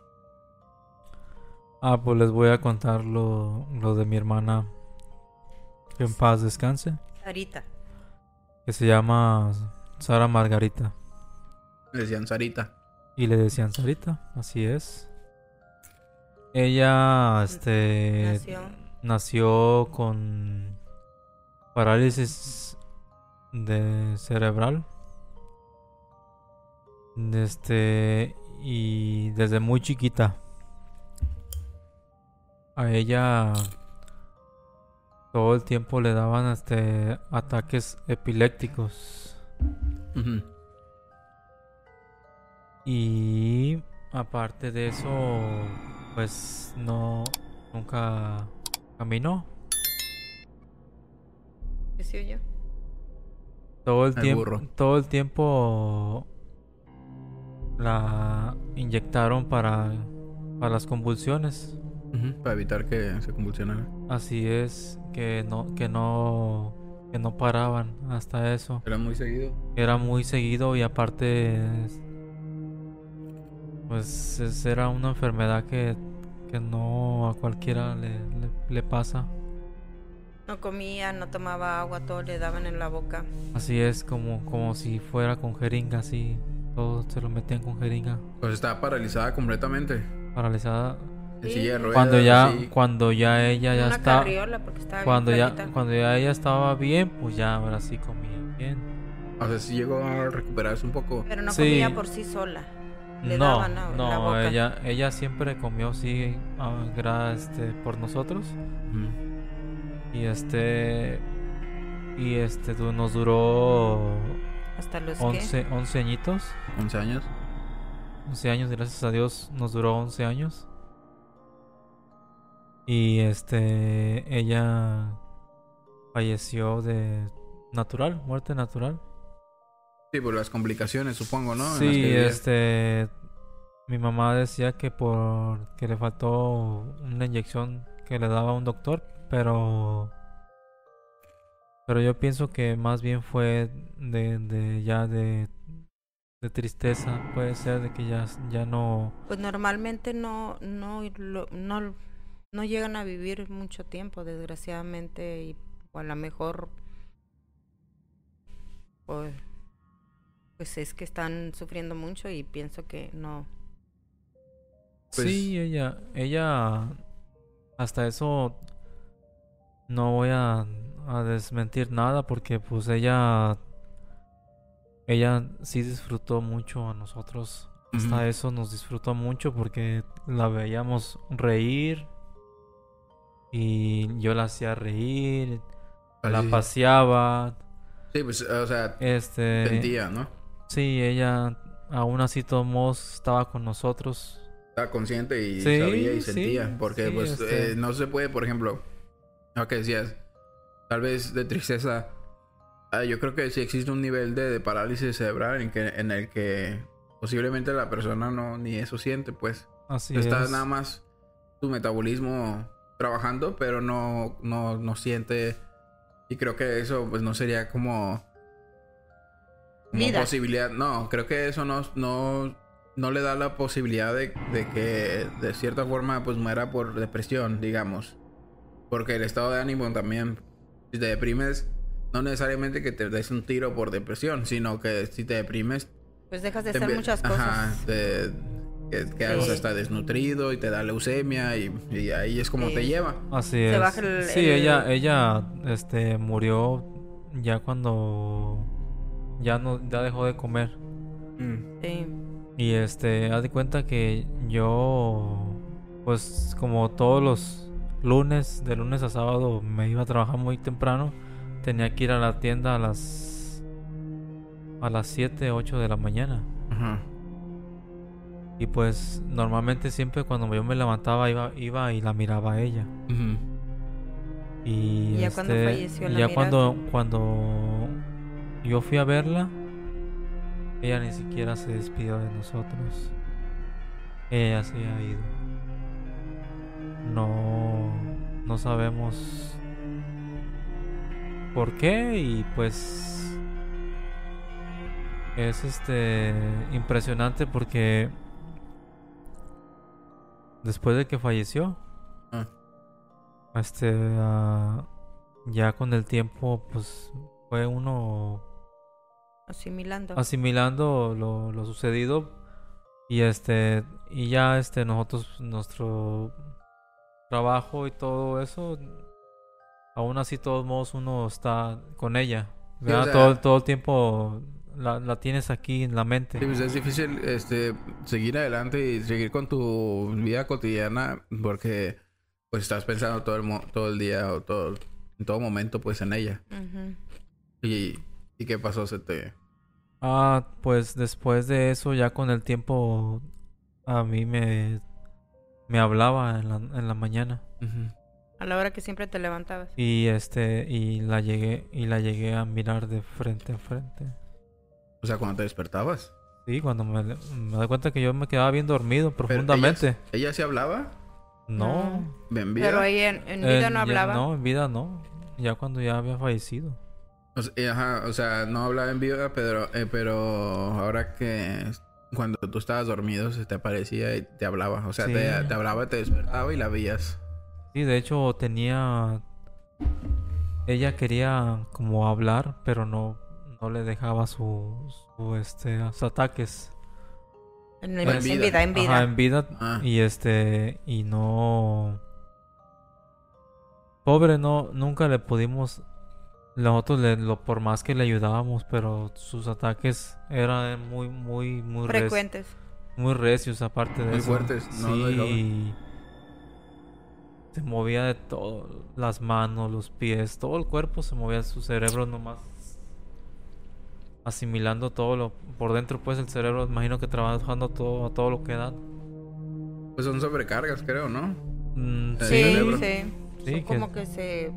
Ah, pues les voy a contar lo, lo de mi hermana. Que en paz descanse. Sarita, Que se llama Sara Margarita. Le decían Sarita. Y le decían Sarita, así es. Ella, este... nació. nació con parálisis de cerebral. Este y desde muy chiquita a ella todo el tiempo le daban este ataques epilépticos y aparte de eso pues no nunca caminó ¿qué se oyó? Todo el, El tiempo, burro. todo el tiempo la inyectaron para, para las convulsiones. Para evitar que se convulsionara. Así es, que no, que no, que no paraban hasta eso. Era muy seguido. Era muy seguido y aparte, es- pues es- era una enfermedad que, que no a cualquiera le, le, le pasa. No comía, no tomaba agua, todo le daban en la boca. Así es, como, como si fuera con jeringa, así. Todo se lo metían con jeringa. Pues estaba paralizada completamente. Paralizada. Sí. silla de ruedas. cuando ya así. cuando ya ella ya estaba bien cuando ya cuando ya ella estaba bien pues ya ahora sí comía bien O sea, sí llegó a recuperarse un poco. Pero no Sí. comía por sí sola. Le no daban la no boca. ella ella siempre comió sí este por nosotros Ujú. Y este y este nos duró Hasta los que 11 11 añitos 11 años. 11 años gracias a Dios nos duró 11 años y este ella falleció de natural muerte natural Sí, por las complicaciones, supongo, ¿no? En las que Sí, este. Mi mamá decía que por que le faltó una inyección que le daba un doctor, pero. Pero yo pienso que más bien fue de, de ya de, de tristeza. Puede ser de que ya, ya no. Pues normalmente no, no, lo- no, no llegan a vivir mucho tiempo, desgraciadamente, y o a lo mejor, pues, pues es que están sufriendo mucho y pienso que no. Pues- Sí, ella. Ella. Hasta eso. No voy a, a desmentir nada porque pues ella. Ella sí disfrutó mucho a nosotros. Hasta eso nos disfrutó mucho porque la veíamos reír. Y yo la hacía reír. La paseaba. Sí, pues, o sea, Este. sentía, ¿no? Sí, ella aún así tomos estaba con nosotros. Estaba consciente y Sí, sabía y sí, sentía. porque, sí, pues, este- eh, no se puede, por ejemplo, lo que decías, tal vez de tristeza. ah, yo creo que sí existe un nivel de, de parálisis cerebral en, que, en el que posiblemente la persona no ni eso siente, pues. Así Está es. nada más tu metabolismo trabajando, pero no, no, no siente. Y creo que eso, pues, no sería como. como Vida. posibilidad. No, creo que eso no, no, no le da la posibilidad de, de que de cierta forma, pues, muera por depresión, digamos. Porque el estado de ánimo también. Si te deprimes, no necesariamente que te des un tiro por depresión, sino que si te deprimes, Pues dejas de hacer muchas Ajá, cosas. te, que, Sí. hasta desnutrido y te da leucemia y, y ahí es como Sí. te lleva. Así Se es. baja el- sí, el- ella, ella, este, murió ya cuando ya no, ya dejó de comer. Sí. Y este, haz de cuenta que yo, pues como todos los lunes, de lunes a sábado, me iba a trabajar muy temprano. Tenía que ir a la tienda a las a las 7, 8 de la mañana. Ajá. Y pues normalmente siempre cuando yo me levantaba iba, iba y la miraba a ella. Ujú. Y Ya cuando este, falleció, ¿la ya cuando cuando yo fui a verla, ella ni siquiera se despidió de nosotros. Ella se ha ido. No no sabemos por qué y pues es este impresionante porque después de que falleció Ah. este ah, ya con el tiempo pues fue uno Asimilando. asimilando lo, lo sucedido y este y ya este nosotros nuestro trabajo y todo eso aún así de todos modos uno está con ella Sí, o ¿verdad? sea- todo todo el tiempo la, la tienes aquí en la mente Sí, pues es difícil este seguir adelante y seguir con tu vida cotidiana porque pues estás pensando todo el mo- todo el día o todo en todo momento pues en ella. Y, y qué pasó se te Ah, pues después de eso, ya con el tiempo, a mí me, me hablaba en la, en la mañana. A la hora que siempre te levantabas. Y este, y la llegué, y la llegué a mirar de frente a frente. o sea, cuando te despertabas. Sí, cuando me, me doy cuenta que yo me quedaba bien dormido Pero profundamente. ella, ella sí hablaba No. en vida. Pero ahí en, en vida no ya- hablaba. no, en vida no. Ya cuando ya había fallecido. O sea, eh, ajá, o sea, no hablaba en vida, pero, eh, pero ahora que cuando tú estabas dormido se te aparecía y te hablaba. O sea, Sí. te, te hablaba, te despertaba y la veías. Sí, de hecho tenía... Ella quería como hablar, pero no, no le dejaba su, su, este, sus ataques. En, En en vida. vida. en vida. Ajá, en vida. Ah. Y este, y no. Pobre, no, nunca le pudimos. Nosotros, le, lo, por más que le ayudábamos, pero sus ataques eran muy, muy, muy, rec- Frecuentes. muy recios, aparte de Muy eso. fuertes, no sí. Se movía de todo: las manos, los pies, todo el cuerpo se movía, su cerebro nomás. Asimilando todo lo por dentro, pues el cerebro, imagino que trabajando todo a todo lo que da. Pues son sobrecargas, creo, ¿no? Mm, Sí, sí. Sí, Son que- como que se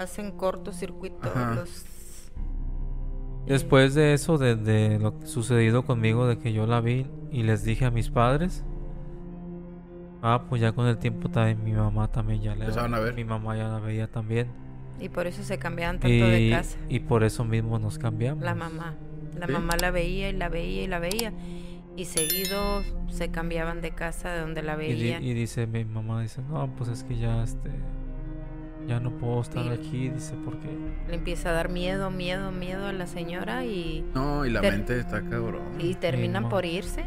hacen cortocircuito Ajá. los... Después de eso, de, de lo sucedido conmigo, de que yo la vi y les dije a mis padres, ah, pues ya con el tiempo también mi mamá también ya le Empezaron a ver. mi mamá ya la veía también Y por eso se cambiaban tanto de y, casa. y por eso mismo nos cambiamos. La mamá. La ¿Sí? mamá la veía y la veía y la veía. Y seguido se cambiaban de casa de donde la Y, di- veían. y dice mi mamá dice no, pues es que ya este ya no puedo estar Sí. aquí, dice porque Le empieza a dar miedo, miedo, miedo a la señora y, No, y la mente está cabrón. y terminan por irse.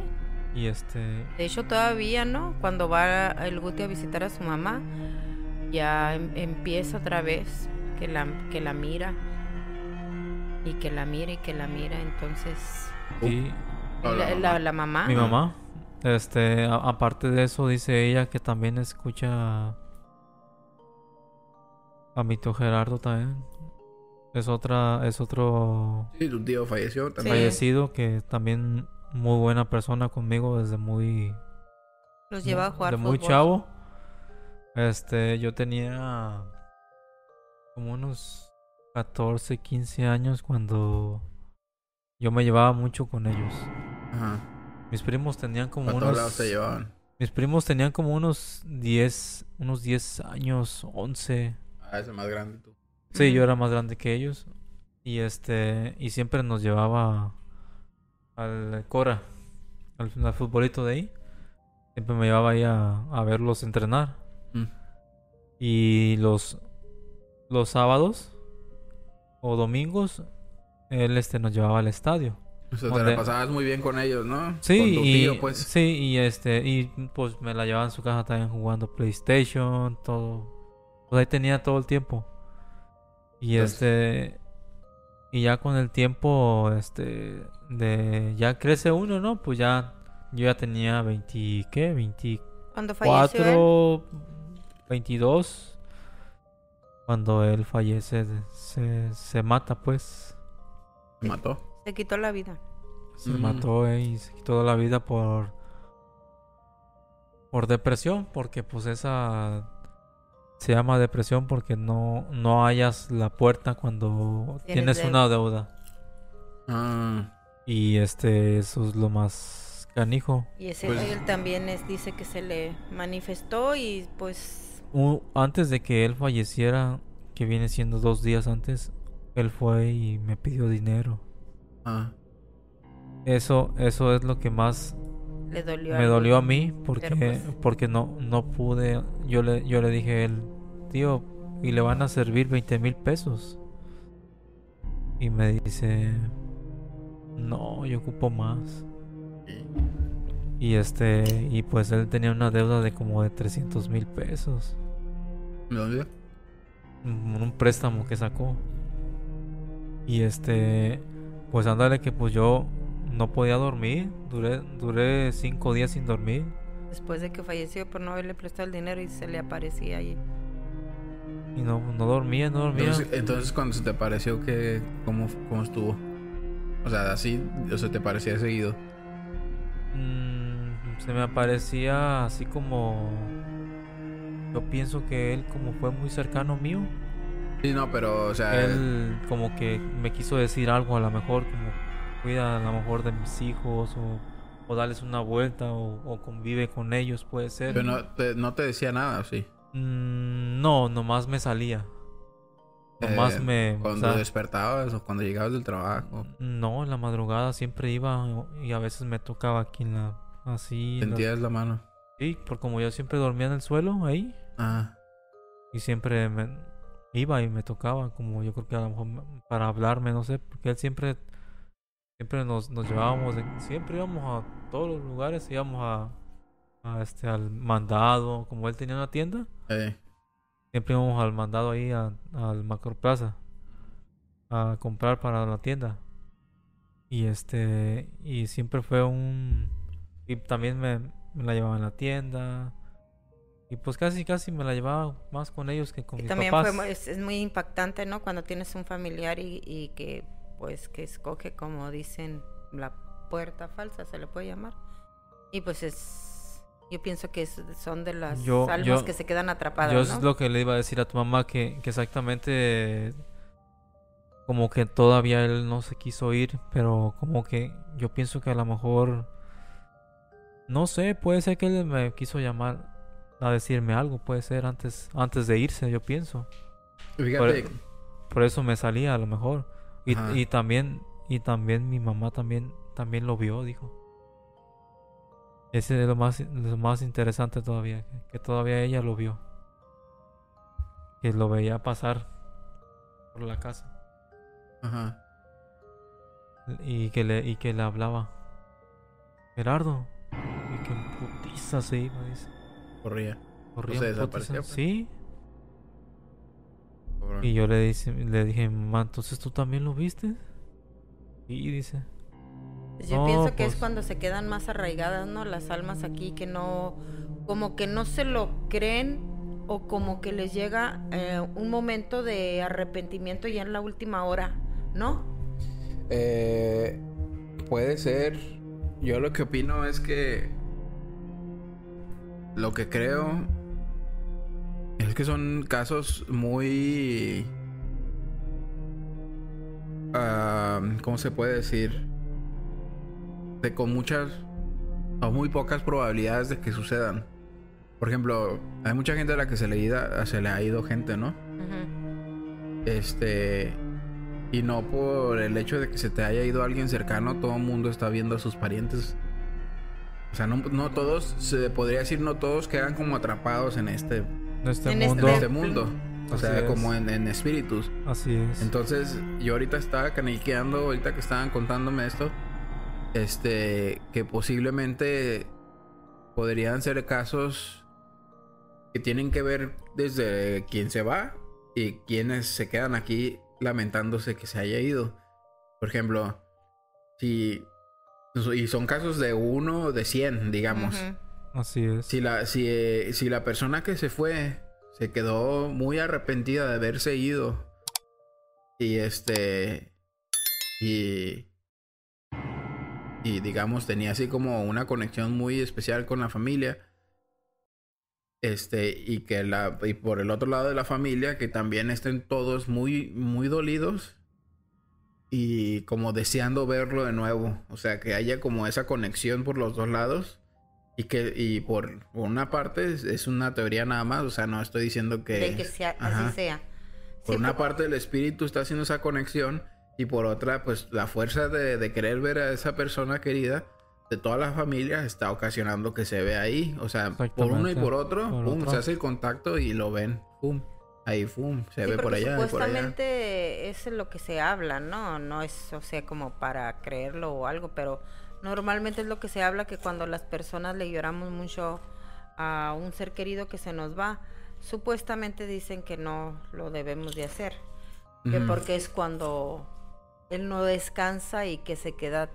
y este De hecho, todavía, ¿no? Cuando va el Guti a visitar a su mamá, ya em- empieza otra vez que la, que la mira. Y que la mira y que la mira. Entonces, y No, la la, mamá. la- mamá. mi mamá este aparte de eso dice ella que también escucha a mi tío Gerardo también es otra es otro Sí, tu tío falleció también. fallecido que también muy buena persona conmigo desde muy Los lleva a jugar de muy chavo este yo tenía como unos 14 15 años cuando yo me llevaba mucho con ellos Ajá. Mis primos tenían como Para todos unos... lados llevaban. Mis primos tenían como unos 10, unos 10 años, 11. Ah, ese más grande tú. Sí, yo era más grande que ellos. Y este, y siempre nos llevaba al Cora, al, al futbolito de ahí. Siempre me llevaba ahí a, a verlos entrenar. Mm. Y los, los sábados o domingos, él este, nos llevaba al estadio. O sea, te la pasabas muy bien con ellos, ¿no? Sí, Con tu y, tío, pues. sí, y este, y pues me la llevaba en su casa también jugando PlayStation, todo. Pues ahí tenía todo el tiempo. Y Entonces- este, y ya con el tiempo, este, de, ya crece uno, ¿no? Pues ya, yo ya tenía 20, ¿qué? 24, Cuando falleció él, 22. Cuando él fallece, se, se mata, pues. Te mató. se quitó la vida. Se Mm. mató eh, y se quitó la vida por por depresión, porque pues esa se llama depresión porque no no hallas la puerta cuando Tienes tienes una deuda Ah, y este eso es lo más canijo. Y ese Pues- él también es, dice que se le manifestó y pues U- antes de que él falleciera, que viene siendo dos días antes, él fue y me pidió dinero. ah. Eso eso es lo que más le dolió. me dolió a mí porque pues- porque no no pude yo le yo le dije a él tío y le van a servir 20 mil pesos. Y me dice no yo ocupo más y este y pues él tenía una deuda de como de 300 mil pesos. ¿De dónde? un un préstamo que sacó. Y este pues ándale que pues yo no podía dormir. Duré duré cinco días sin dormir. Después de que falleció por no haberle prestado el dinero y se le aparecía ahí. Y no, no dormía, no dormía. Entonces, entonces, cuando se te pareció que... ¿Cómo, cómo estuvo? O sea, así... O sea, te parecía seguido. Mm, se me aparecía así como... Yo pienso que él como fue muy cercano mío, Sí, no, pero... O sea... él como que me quiso decir algo a lo mejor, como cuida a lo mejor de mis hijos o, o darles una vuelta o, o convive con ellos, puede ser. Pero no te, no te decía nada, ¿sí? Mm, no, nomás me salía. Nomás Eh, me... o Cuando sea, despertabas o cuando llegabas del trabajo. no, en la madrugada siempre iba y a veces me tocaba aquí en la... Así... la- Sentías la mano. Sí, por como yo siempre dormía en el suelo ahí Ah, y siempre me iba y me tocaba, como yo creo que a lo mejor me- para hablarme, no sé, porque él siempre siempre nos, nos llevábamos, de- siempre íbamos a todos los lugares, íbamos a, a este al mandado, como él tenía una tienda, eh. siempre íbamos al mandado ahí a- al Macroplaza a comprar para la tienda. Y este y siempre fue un y también me, me la llevaba en la tienda. Y pues casi casi me la llevaba más con ellos que con Y mis también papás. fue, mu- es, es muy impactante, ¿no? Cuando tienes un familiar y, y que, pues, que escoge, como dicen, la puerta falsa, se le puede llamar. Y pues es, yo pienso que son de las Yo- almas yo- que se quedan atrapadas, Yo ¿no? es lo que le iba a decir a tu mamá que, que exactamente como que todavía él no se quiso ir, pero como que yo pienso que a lo mejor no sé, puede ser que él me quiso llamar a decirme algo, puede ser antes antes de irse, yo pienso. Fíjate, Por eso me salía a lo mejor. Y, y también y también mi mamá también también lo vio, dijo. Ese es lo más lo más interesante todavía, que, todavía ella lo vio. Que lo veía pasar por la casa Ajá. y que le y que le hablaba. Gerardo, y que en putiza se iba, dice. Corría. Corría desaparecía, putiza. pues. Sí, y yo le dice, le dije, mamá, entonces tú también lo viste? Y dice, Yo No, pienso que es pues- cuando se quedan más arraigadas, ¿no? Las almas aquí que no, como que no se lo creen o como que les llega eh, un momento de arrepentimiento ya en la última hora, ¿no? Eh, puede ser. Yo lo que opino es que. Lo que creo. Es que son casos muy. ah, ¿Cómo se puede decir? De con muchas son muy pocas probabilidades de que sucedan. Por ejemplo, hay mucha gente a la que se le, ida- se le ha ido gente, ¿no? Ujú. Este. Y no por el hecho de que se te haya ido alguien cercano, todo el mundo está viendo a sus parientes. O sea, no, no todos, se podría decir, no todos quedan como atrapados en este, En este En este mundo. en este mundo. O Así sea, es. como en, en espíritus. Así es. Entonces, yo ahorita estaba caniqueando, ahorita que estaban contándome esto, este, que posiblemente podrían ser casos que tienen que ver desde quién se va y quienes se quedan aquí lamentándose que se haya ido. Por ejemplo, si y son casos de uno de 100, digamos. Así es. Si la, si, eh, si la persona que se fue se quedó muy arrepentida de haberse ido. Y este. Y. Y digamos, tenía así como una conexión muy especial con la familia. Este, y que la. Y por el otro lado de la familia, que también estén todos muy, muy dolidos. Y como deseando verlo de nuevo. O sea, que haya como esa conexión por los dos lados. Y que, y por una parte es, es una teoría nada más, o sea, no estoy diciendo que. De que sea, Ajá. así sea. Por Sí, una parte el espíritu está haciendo esa conexión. Y por otra, pues la fuerza de, de querer ver a esa persona querida de toda la familia está ocasionando que se vea ahí. O sea, por uno y por otro, Por pum, otro. se hace el contacto y lo ven. Pum. Ahí, pum, se Sí, ve por allá y por allá. Supuestamente es lo que se habla, ¿no? No es, o sea, como para creerlo o algo, pero normalmente es lo que se habla que cuando las personas le lloramos mucho a un ser querido que se nos va, supuestamente dicen que no lo debemos de hacer, que porque es cuando él no descansa y que se queda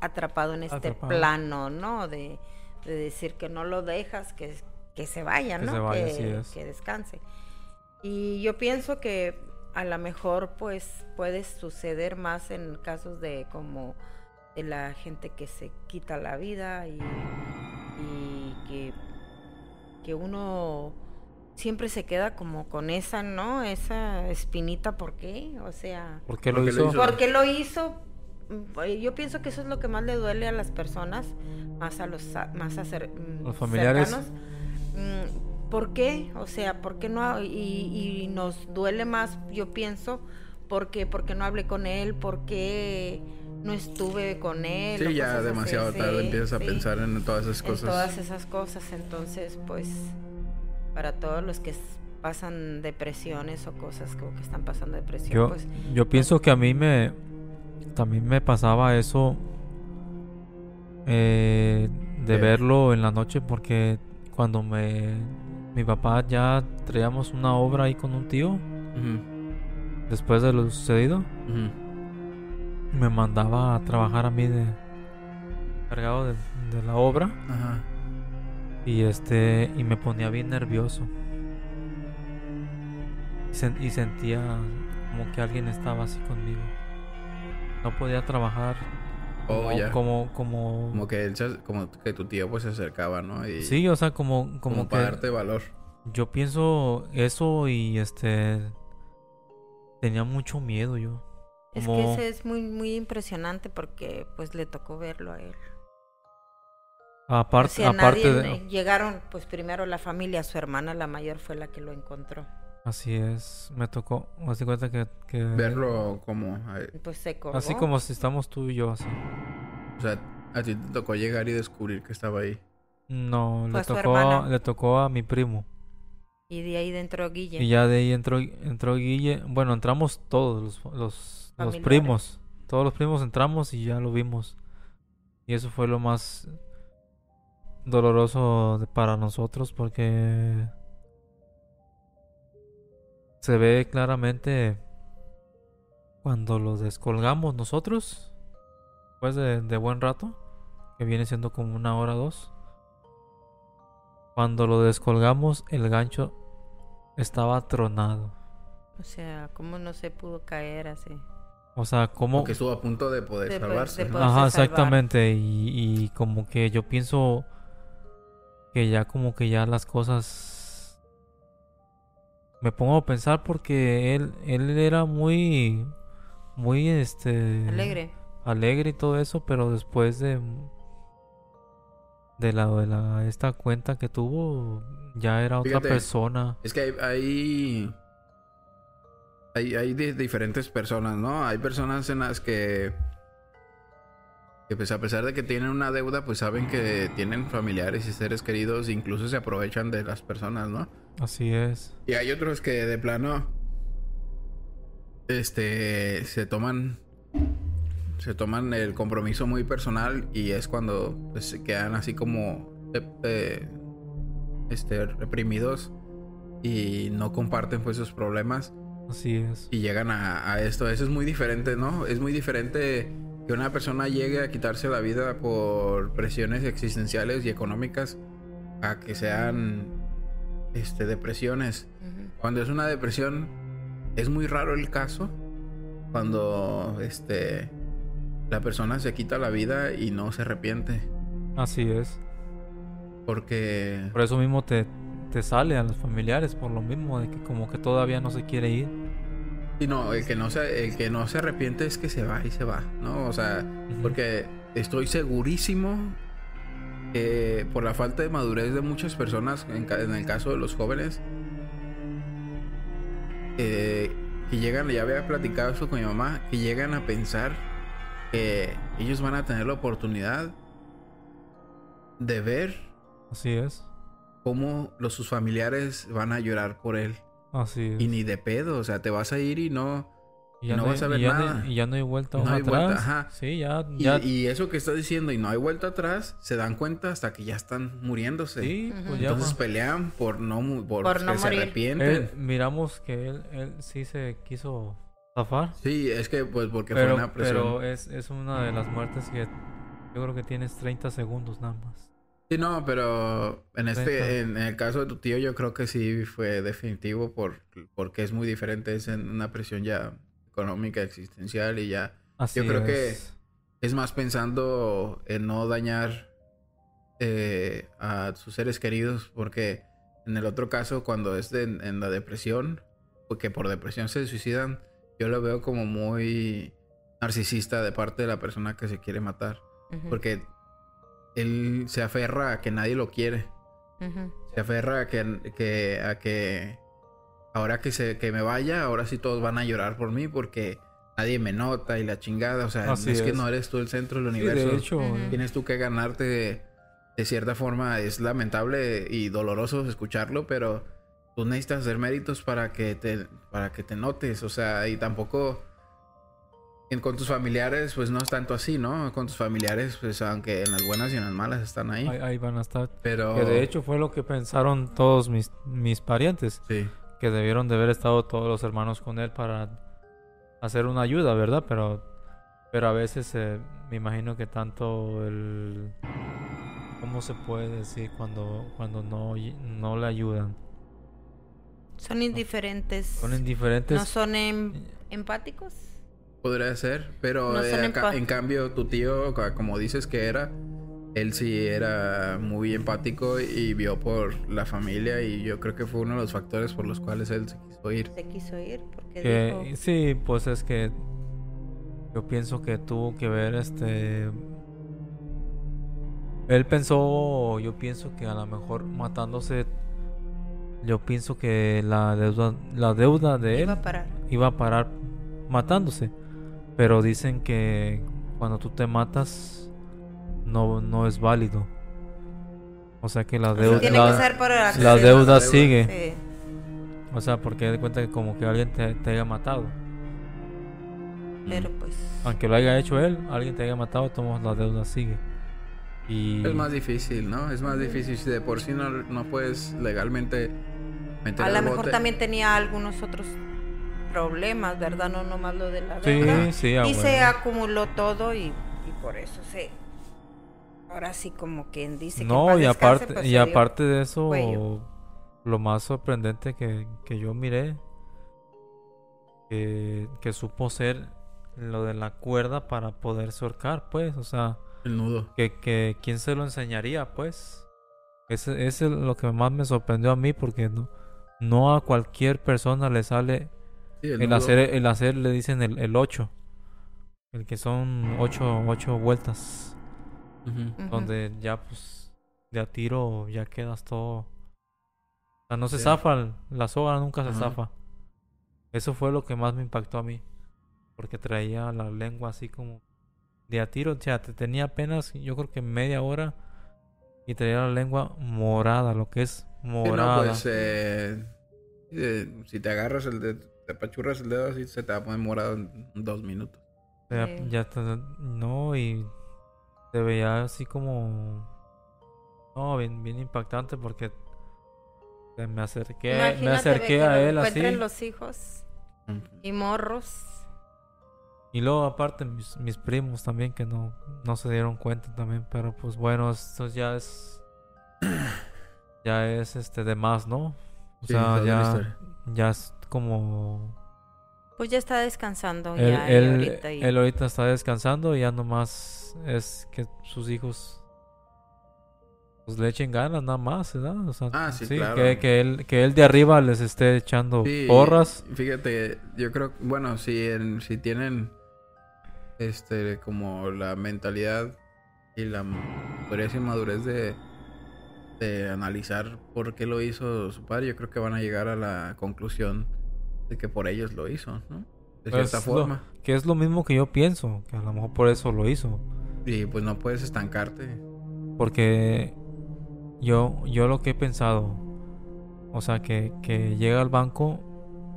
atrapado en este Atrapado. plano, ¿no? De, de decir que no lo dejas, que, que se vaya, Que ¿no? se vaya, que, es. que descanse. Y yo pienso que a lo mejor pues puede suceder más en casos de como de la gente que se quita la vida y, y que, que uno siempre se queda como con esa, ¿no? Esa espinita, ¿por qué? O sea, ¿Por qué lo Porque lo hizo? hizo. ¿por qué lo hizo? Mm, Yo pienso que eso es lo que más le duele a las personas, más a los más a cer- mm, Los familiares. cercanos. Mm, ¿Por qué? O sea, ¿por qué no? Y, y nos duele más, yo pienso, porque porque no hablé con él, porque no estuve con él. Sí, ya cosas así, demasiado tarde sí, empiezas a sí, pensar en todas esas en cosas. todas esas cosas. Entonces, pues, para todos los que pasan depresiones o cosas como que están pasando depresión, Yo, pues, yo pienso que a mí me también me pasaba eso eh, de verlo en la noche porque cuando me mi papá ya traíamos una obra ahí con un tío después de lo sucedido me mandaba a trabajar a mí de cargado de, de la obra. Ajá. Y este y me ponía bien nervioso y, sen- y sentía como que alguien estaba así conmigo no podía trabajar Oh, como, ya. como como Como que él se- como que tu tío pues se acercaba, ¿no? Y sí o sea como como, como, que para darte valor. yo pienso eso y este tenía mucho miedo yo es que ese es muy muy impresionante porque pues le tocó verlo a él. Aparte O sea, aparte nadie- de, llegaron pues primero la familia, su hermana la mayor fue la que lo encontró. así es me tocó me di cuenta que, que Verlo como... eh, Pues se colgó. así como si estamos tú y yo así O sea, a ti te tocó llegar y descubrir que estaba ahí. no le tocó a, le tocó a mi primo y de ahí dentro Guille. Y ya de ahí entró, entró Guille. Bueno, entramos todos los, los, los primos. Todos los primos entramos y ya lo vimos. Y eso fue lo más doloroso para nosotros porque se ve claramente cuando lo descolgamos nosotros, después de, de buen rato, que viene siendo como una hora o dos. Cuando lo descolgamos, el gancho estaba tronado. O sea, cómo no se pudo caer así. O sea, como... Porque estuvo a punto de poder De poder- salvarse. de ¿no? poder- Ajá, salvar. exactamente. Y, y como que yo pienso que ya como que ya las cosas... Me pongo a pensar porque él, él era muy... Muy este... Alegre. alegre y todo eso, pero después de de la de la esta cuenta que tuvo ya era otra Fíjate. persona. Es que hay, hay, hay, hay de diferentes personas, ¿no? Hay personas en las que, que pues a pesar de que tienen una deuda, pues saben que tienen familiares y seres queridos, incluso se aprovechan de las personas, ¿no? Así es. Y hay otros que de plano, este, se toman, se toman el compromiso muy personal y es cuando pues, se quedan así como, eh, eh, este, reprimidos y no comparten pues sus problemas Así es. y llegan a, a esto. Eso es muy diferente, ¿no? Es muy diferente que una persona llegue a quitarse la vida por presiones existenciales y económicas a que sean este, depresiones. Ujú. Cuando es una depresión, es muy raro el caso. Cuando este, la persona se quita la vida y no se arrepiente. Así es. Porque Por eso mismo te, te sale a los familiares, por lo mismo, de que como que todavía no se quiere ir. Sí, no, el que no se, el que no se arrepiente es que se va y se va, ¿no? O sea, porque estoy segurísimo que por la falta de madurez de muchas personas, en, en el caso de los jóvenes, eh, que llegan, ya había platicado esto con mi mamá, que llegan a pensar que ellos van a tener la oportunidad de ver Así es. cómo los, sus familiares van a llorar por él. Así es. Y ni de pedo, o sea, te vas a ir y no... Y ya no hay- vas a ver y ya no nada. y ya no hay vuelta No hay vuelta, atrás. ajá. Sí, ya, Y, ya. y eso que estás diciendo y no hay vuelta atrás, se dan cuenta hasta que ya están muriéndose. sí, pues ya. Entonces pelean por no por, Por no que se morir. arrepienten. él- miramos que él, él sí se quiso zafar. Sí, es que pues porque fue Pero, una presión. pero es, es una de las muertes que yo creo que tienes 30 segundos nada más. Sí, no, pero en Neta. este en, en el caso de tu tío yo creo que sí fue definitivo por porque es muy diferente es en una presión ya económica, existencial y ya Así creo que- es. más pensando en no dañar eh, a sus seres queridos, porque en el otro caso, cuando es de- en la depresión, porque por depresión se suicidan, yo lo veo como muy narcisista de parte de la persona que se quiere matar, porque él se aferra a que nadie lo quiere, se aferra a que, que- a que ahora que se que me vaya, ahora sí todos van a llorar por mí porque nadie me nota y la chingada, o sea, Así es, que no eres tú el centro del Sí, universo. de hecho, Ujú. Tienes tú que ganarte de, de cierta forma. Es lamentable y doloroso escucharlo, pero tú necesitas hacer méritos para que te, para que te notes. O sea, y tampoco con tus familiares, pues no es tanto así, ¿no? Con tus familiares, pues aunque en las buenas y en las malas están ahí. ahí, ahí van a estar. pero Que de hecho fue lo que pensaron todos mis, mis parientes. sí. Que debieron de haber estado todos los hermanos con él para hacer una ayuda, ¿verdad? Pero, pero a veces eh, me imagino que tanto el... ¿Cómo se puede decir cuando, cuando no, no le ayudan? Son indiferentes. Son indiferentes. No son em- empáticos. Podría ser, pero No eh, en cambio tu tío, como dices que era, él sí era muy empático y vio por la familia y yo creo que fue uno de los factores por los cuales él se quiso ir. Se quiso ir porque Que, dijo... sí, pues es que yo pienso que tuvo que ver este... Él pensó, yo pienso que a lo mejor matándose, yo pienso que la deuda, la deuda de él Iba a parar. iba a parar matándose. Pero dicen que cuando tú te matas no, no es válido. O sea que la deuda, Tiene la, que ser por la deuda deuda. sigue. Sí. O sea, porque de cuenta que como que alguien te, te haya matado. Pero pues... Aunque lo haya hecho él, alguien te haya matado, todos la deuda sigue. Y Es más difícil, ¿no? Es más difícil si de por sí no, no puedes legalmente meter A lo mejor bote. también tenía algunos otros problemas, ¿verdad? No nomás lo de la Sí, deuda. sí, a y se acumuló todo y, y por eso se... Ahora sí como quien dice que en no, y descanse, aparte, pues, y aparte de eso, cuello. lo más sorprendente que, que yo miré, que, que supo ser lo de la cuerda para poderse ahorcar, pues, o sea, El nudo. que, que quién se lo enseñaría, pues. Ese, ese es lo que más me sorprendió a mí, porque no, no a cualquier persona le sale Sí, el hacer, el hacer le dicen el, el 8. El que son ocho, ocho vueltas. Ujú. Ujú. Donde ya pues de a tiro ya quedas todo. O sea, no se zafa, la soga nunca se zafa. Eso fue lo que más me impactó a mí. Porque traía la lengua así como de a tiro. O sea, te tenía apenas, yo creo que media hora. Y traía la lengua morada, lo que es morada. pues, eh, si te agarras el dedo, te apachurras el dedo así, se te va a poner morado en dos minutos. Ya, ya no, y se veía así como no, bien, bien impactante porque me acerqué, me acerqué a él así. los hijos y morros. Y luego aparte mis, mis, primos también que no, no se dieron cuenta también, pero pues bueno, esto ya es ya es este de más, ¿no? O sea, ya, ya es como pues ya está descansando él, ya ahorita él ahorita está descansando y ya nomás es que sus hijos pues le echen ganas nada más, ¿verdad? O sea, ah, sí, que, que, él, que él de arriba les esté echando porras. Fíjate, yo creo, bueno, si, si tienen este como la mentalidad y la madurez y madurez de, de analizar por qué lo hizo su padre, yo creo que van a llegar a la conclusión de que por ellos lo hizo, ¿no? De pues cierta forma. que es lo mismo que yo pienso, que a lo mejor por eso lo hizo. Y pues no puedes estancarte. Porque yo, yo lo que he pensado, o sea, que, que llega al banco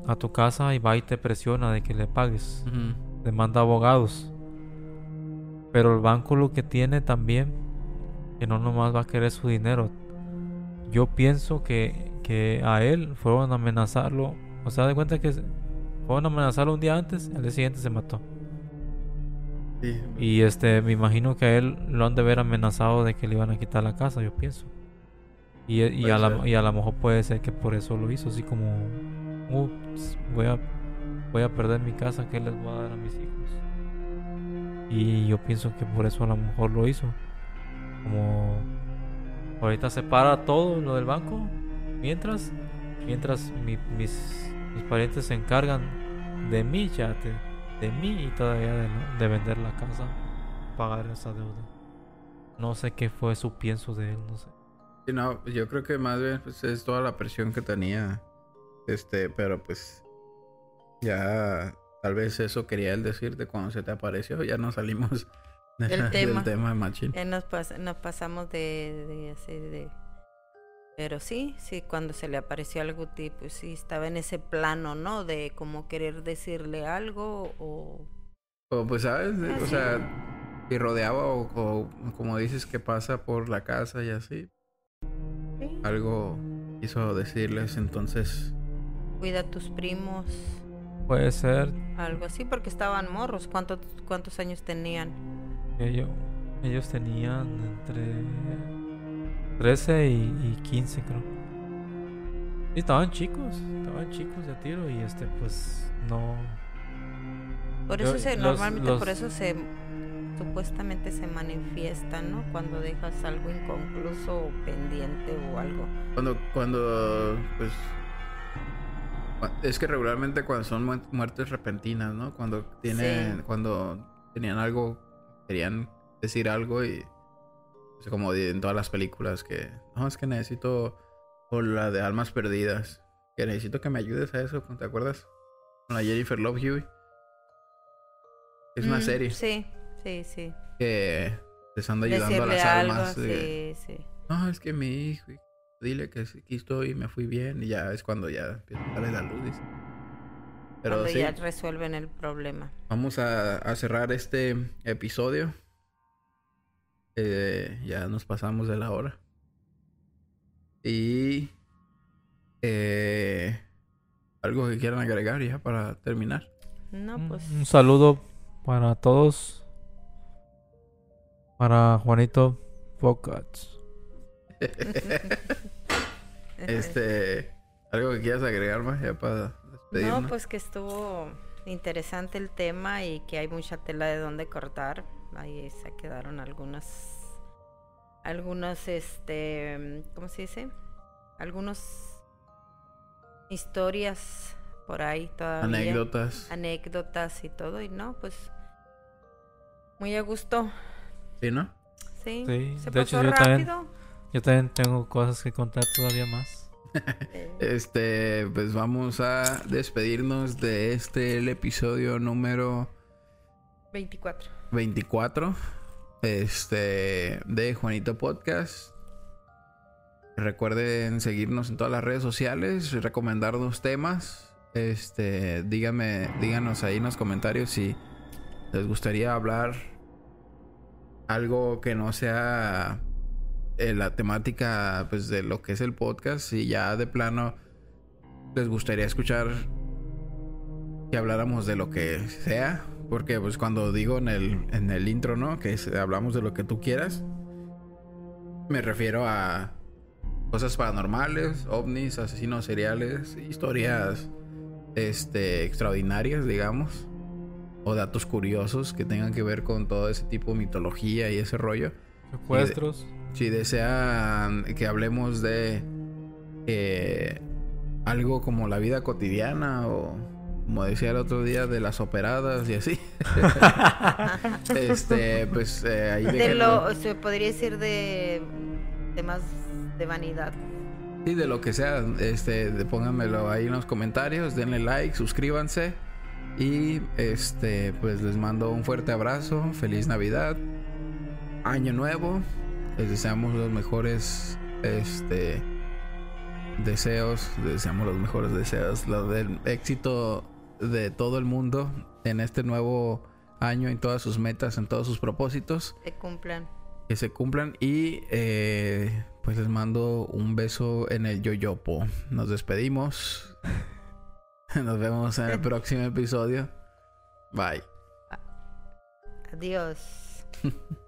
a tu casa y va y te presiona de que le pagues. Manda abogados. Pero el banco lo que tiene también, que no nomás va a querer su dinero. Yo pienso que, que a él fueron a amenazarlo. O sea, de cuenta que fueron a amenazarlo un día antes, el día siguiente se mató. Y este, me imagino que a él lo han de haber amenazado de que le iban a quitar la casa, yo pienso. Y, y, a la, y, a lo mejor puede ser que por eso lo hizo, así como, ups, voy a, voy a perder mi casa, ¿qué les voy a dar a mis hijos? Y yo pienso que por eso a lo mejor lo hizo. Como ahorita se para todo lo del banco, mientras, mientras mis, mis parientes se encargan de mí, ya de mí y todavía de, de vender la casa, pagar esa deuda. No sé qué fue su pienso de él, no sé no, yo creo que más bien pues, es toda la presión que tenía. Este, pero pues ya tal vez eso quería él decirte cuando se te apareció. Ya no salimos del tema, del tema de Machine. nos, nos pasamos de, de, así de... Pero sí, sí, cuando se le apareció algo, tipo, sí, estaba en ese plano, ¿no? De como querer decirle algo o... O pues, ¿sabes? O ah, sea, y rodeaba o, o, como dices que pasa por la casa y así algo quiso decirles, entonces... Cuida a tus primos. Puede ser. Algo así, porque estaban morros. ¿Cuántos, cuántos años tenían? Ellos, ellos tenían entre 13 y, 15, creo. Y estaban chicos, estaban chicos de tiro y este, pues, no... Por eso se, normalmente por eso se supuestamente se manifiesta, ¿no? Cuando dejas algo inconcluso o pendiente o algo. Cuando, cuando, pues, es que regularmente cuando son muertes repentinas, ¿no? Cuando tienen, cuando tenían algo, querían decir algo y, como en todas las películas que, no, es que necesito, o la de almas perdidas, que necesito que me ayudes a eso, ¿te acuerdas? Con la Jennifer Love Hewitt. Es una mm, serie. Sí. Sí, sí. Que les anda ayudando a las almas. sí, sí. No, es que mi hijo, dile que aquí estoy y me fui bien. Y ya es cuando ya empieza a darle la luz. Pero cuando ya resuelven el problema. Vamos a, cerrar este episodio. Eh, ya nos pasamos de la hora. Y eh, algo que quieran agregar ya para terminar. No, pues. Un saludo para todos para Juanito Focats. este, algo que quieras agregar más ya para No, pues que estuvo interesante el tema y que hay mucha tela de donde cortar. Ahí se quedaron algunas algunas este, ¿cómo se dice? Algunos historias por ahí todavía. Anécdotas. Anécdotas y todo y no, pues muy a gusto ¿Sí, no? Sí. sí. ¿Se de pasó hecho, yo rápido? también, Yo también tengo cosas que contar todavía más. Este, pues vamos a despedirnos de este el episodio número 24. 24 este de Juanito Podcast. Recuerden seguirnos en todas las redes sociales, recomendarnos temas. Este, díganme, díganos ahí en los comentarios si les gustaría hablar algo que no sea eh, la temática pues de lo que es el podcast y ya de plano les gustaría escuchar que habláramos de lo que sea, porque pues cuando digo en el en el intro, ¿no? Que hablamos de lo que tú quieras, me refiero a cosas paranormales, ovnis, asesinos seriales, historias este extraordinarias, digamos, o datos curiosos que tengan que ver con todo ese tipo de mitología y ese rollo. Secuestros. Si desean que hablemos de eh, algo como la vida cotidiana o como decía el otro día de las operadas y así. este, pues eh, ahí De lo, se podría decir de temas de vanidad. Sí, de lo que sea, este, pónganmelo ahí en los comentarios, denle like, suscríbanse y este, pues les mando un fuerte abrazo, feliz Navidad, año nuevo, les deseamos los mejores, este, deseos, les deseamos los mejores deseos, lo del éxito de todo el mundo en este nuevo año, en todas sus metas, en todos sus propósitos Se cumplan. que se cumplan y eh, pues les mando un beso en el yoyopo. Nos despedimos. Nos vemos en el próximo episodio. Bye. Adiós.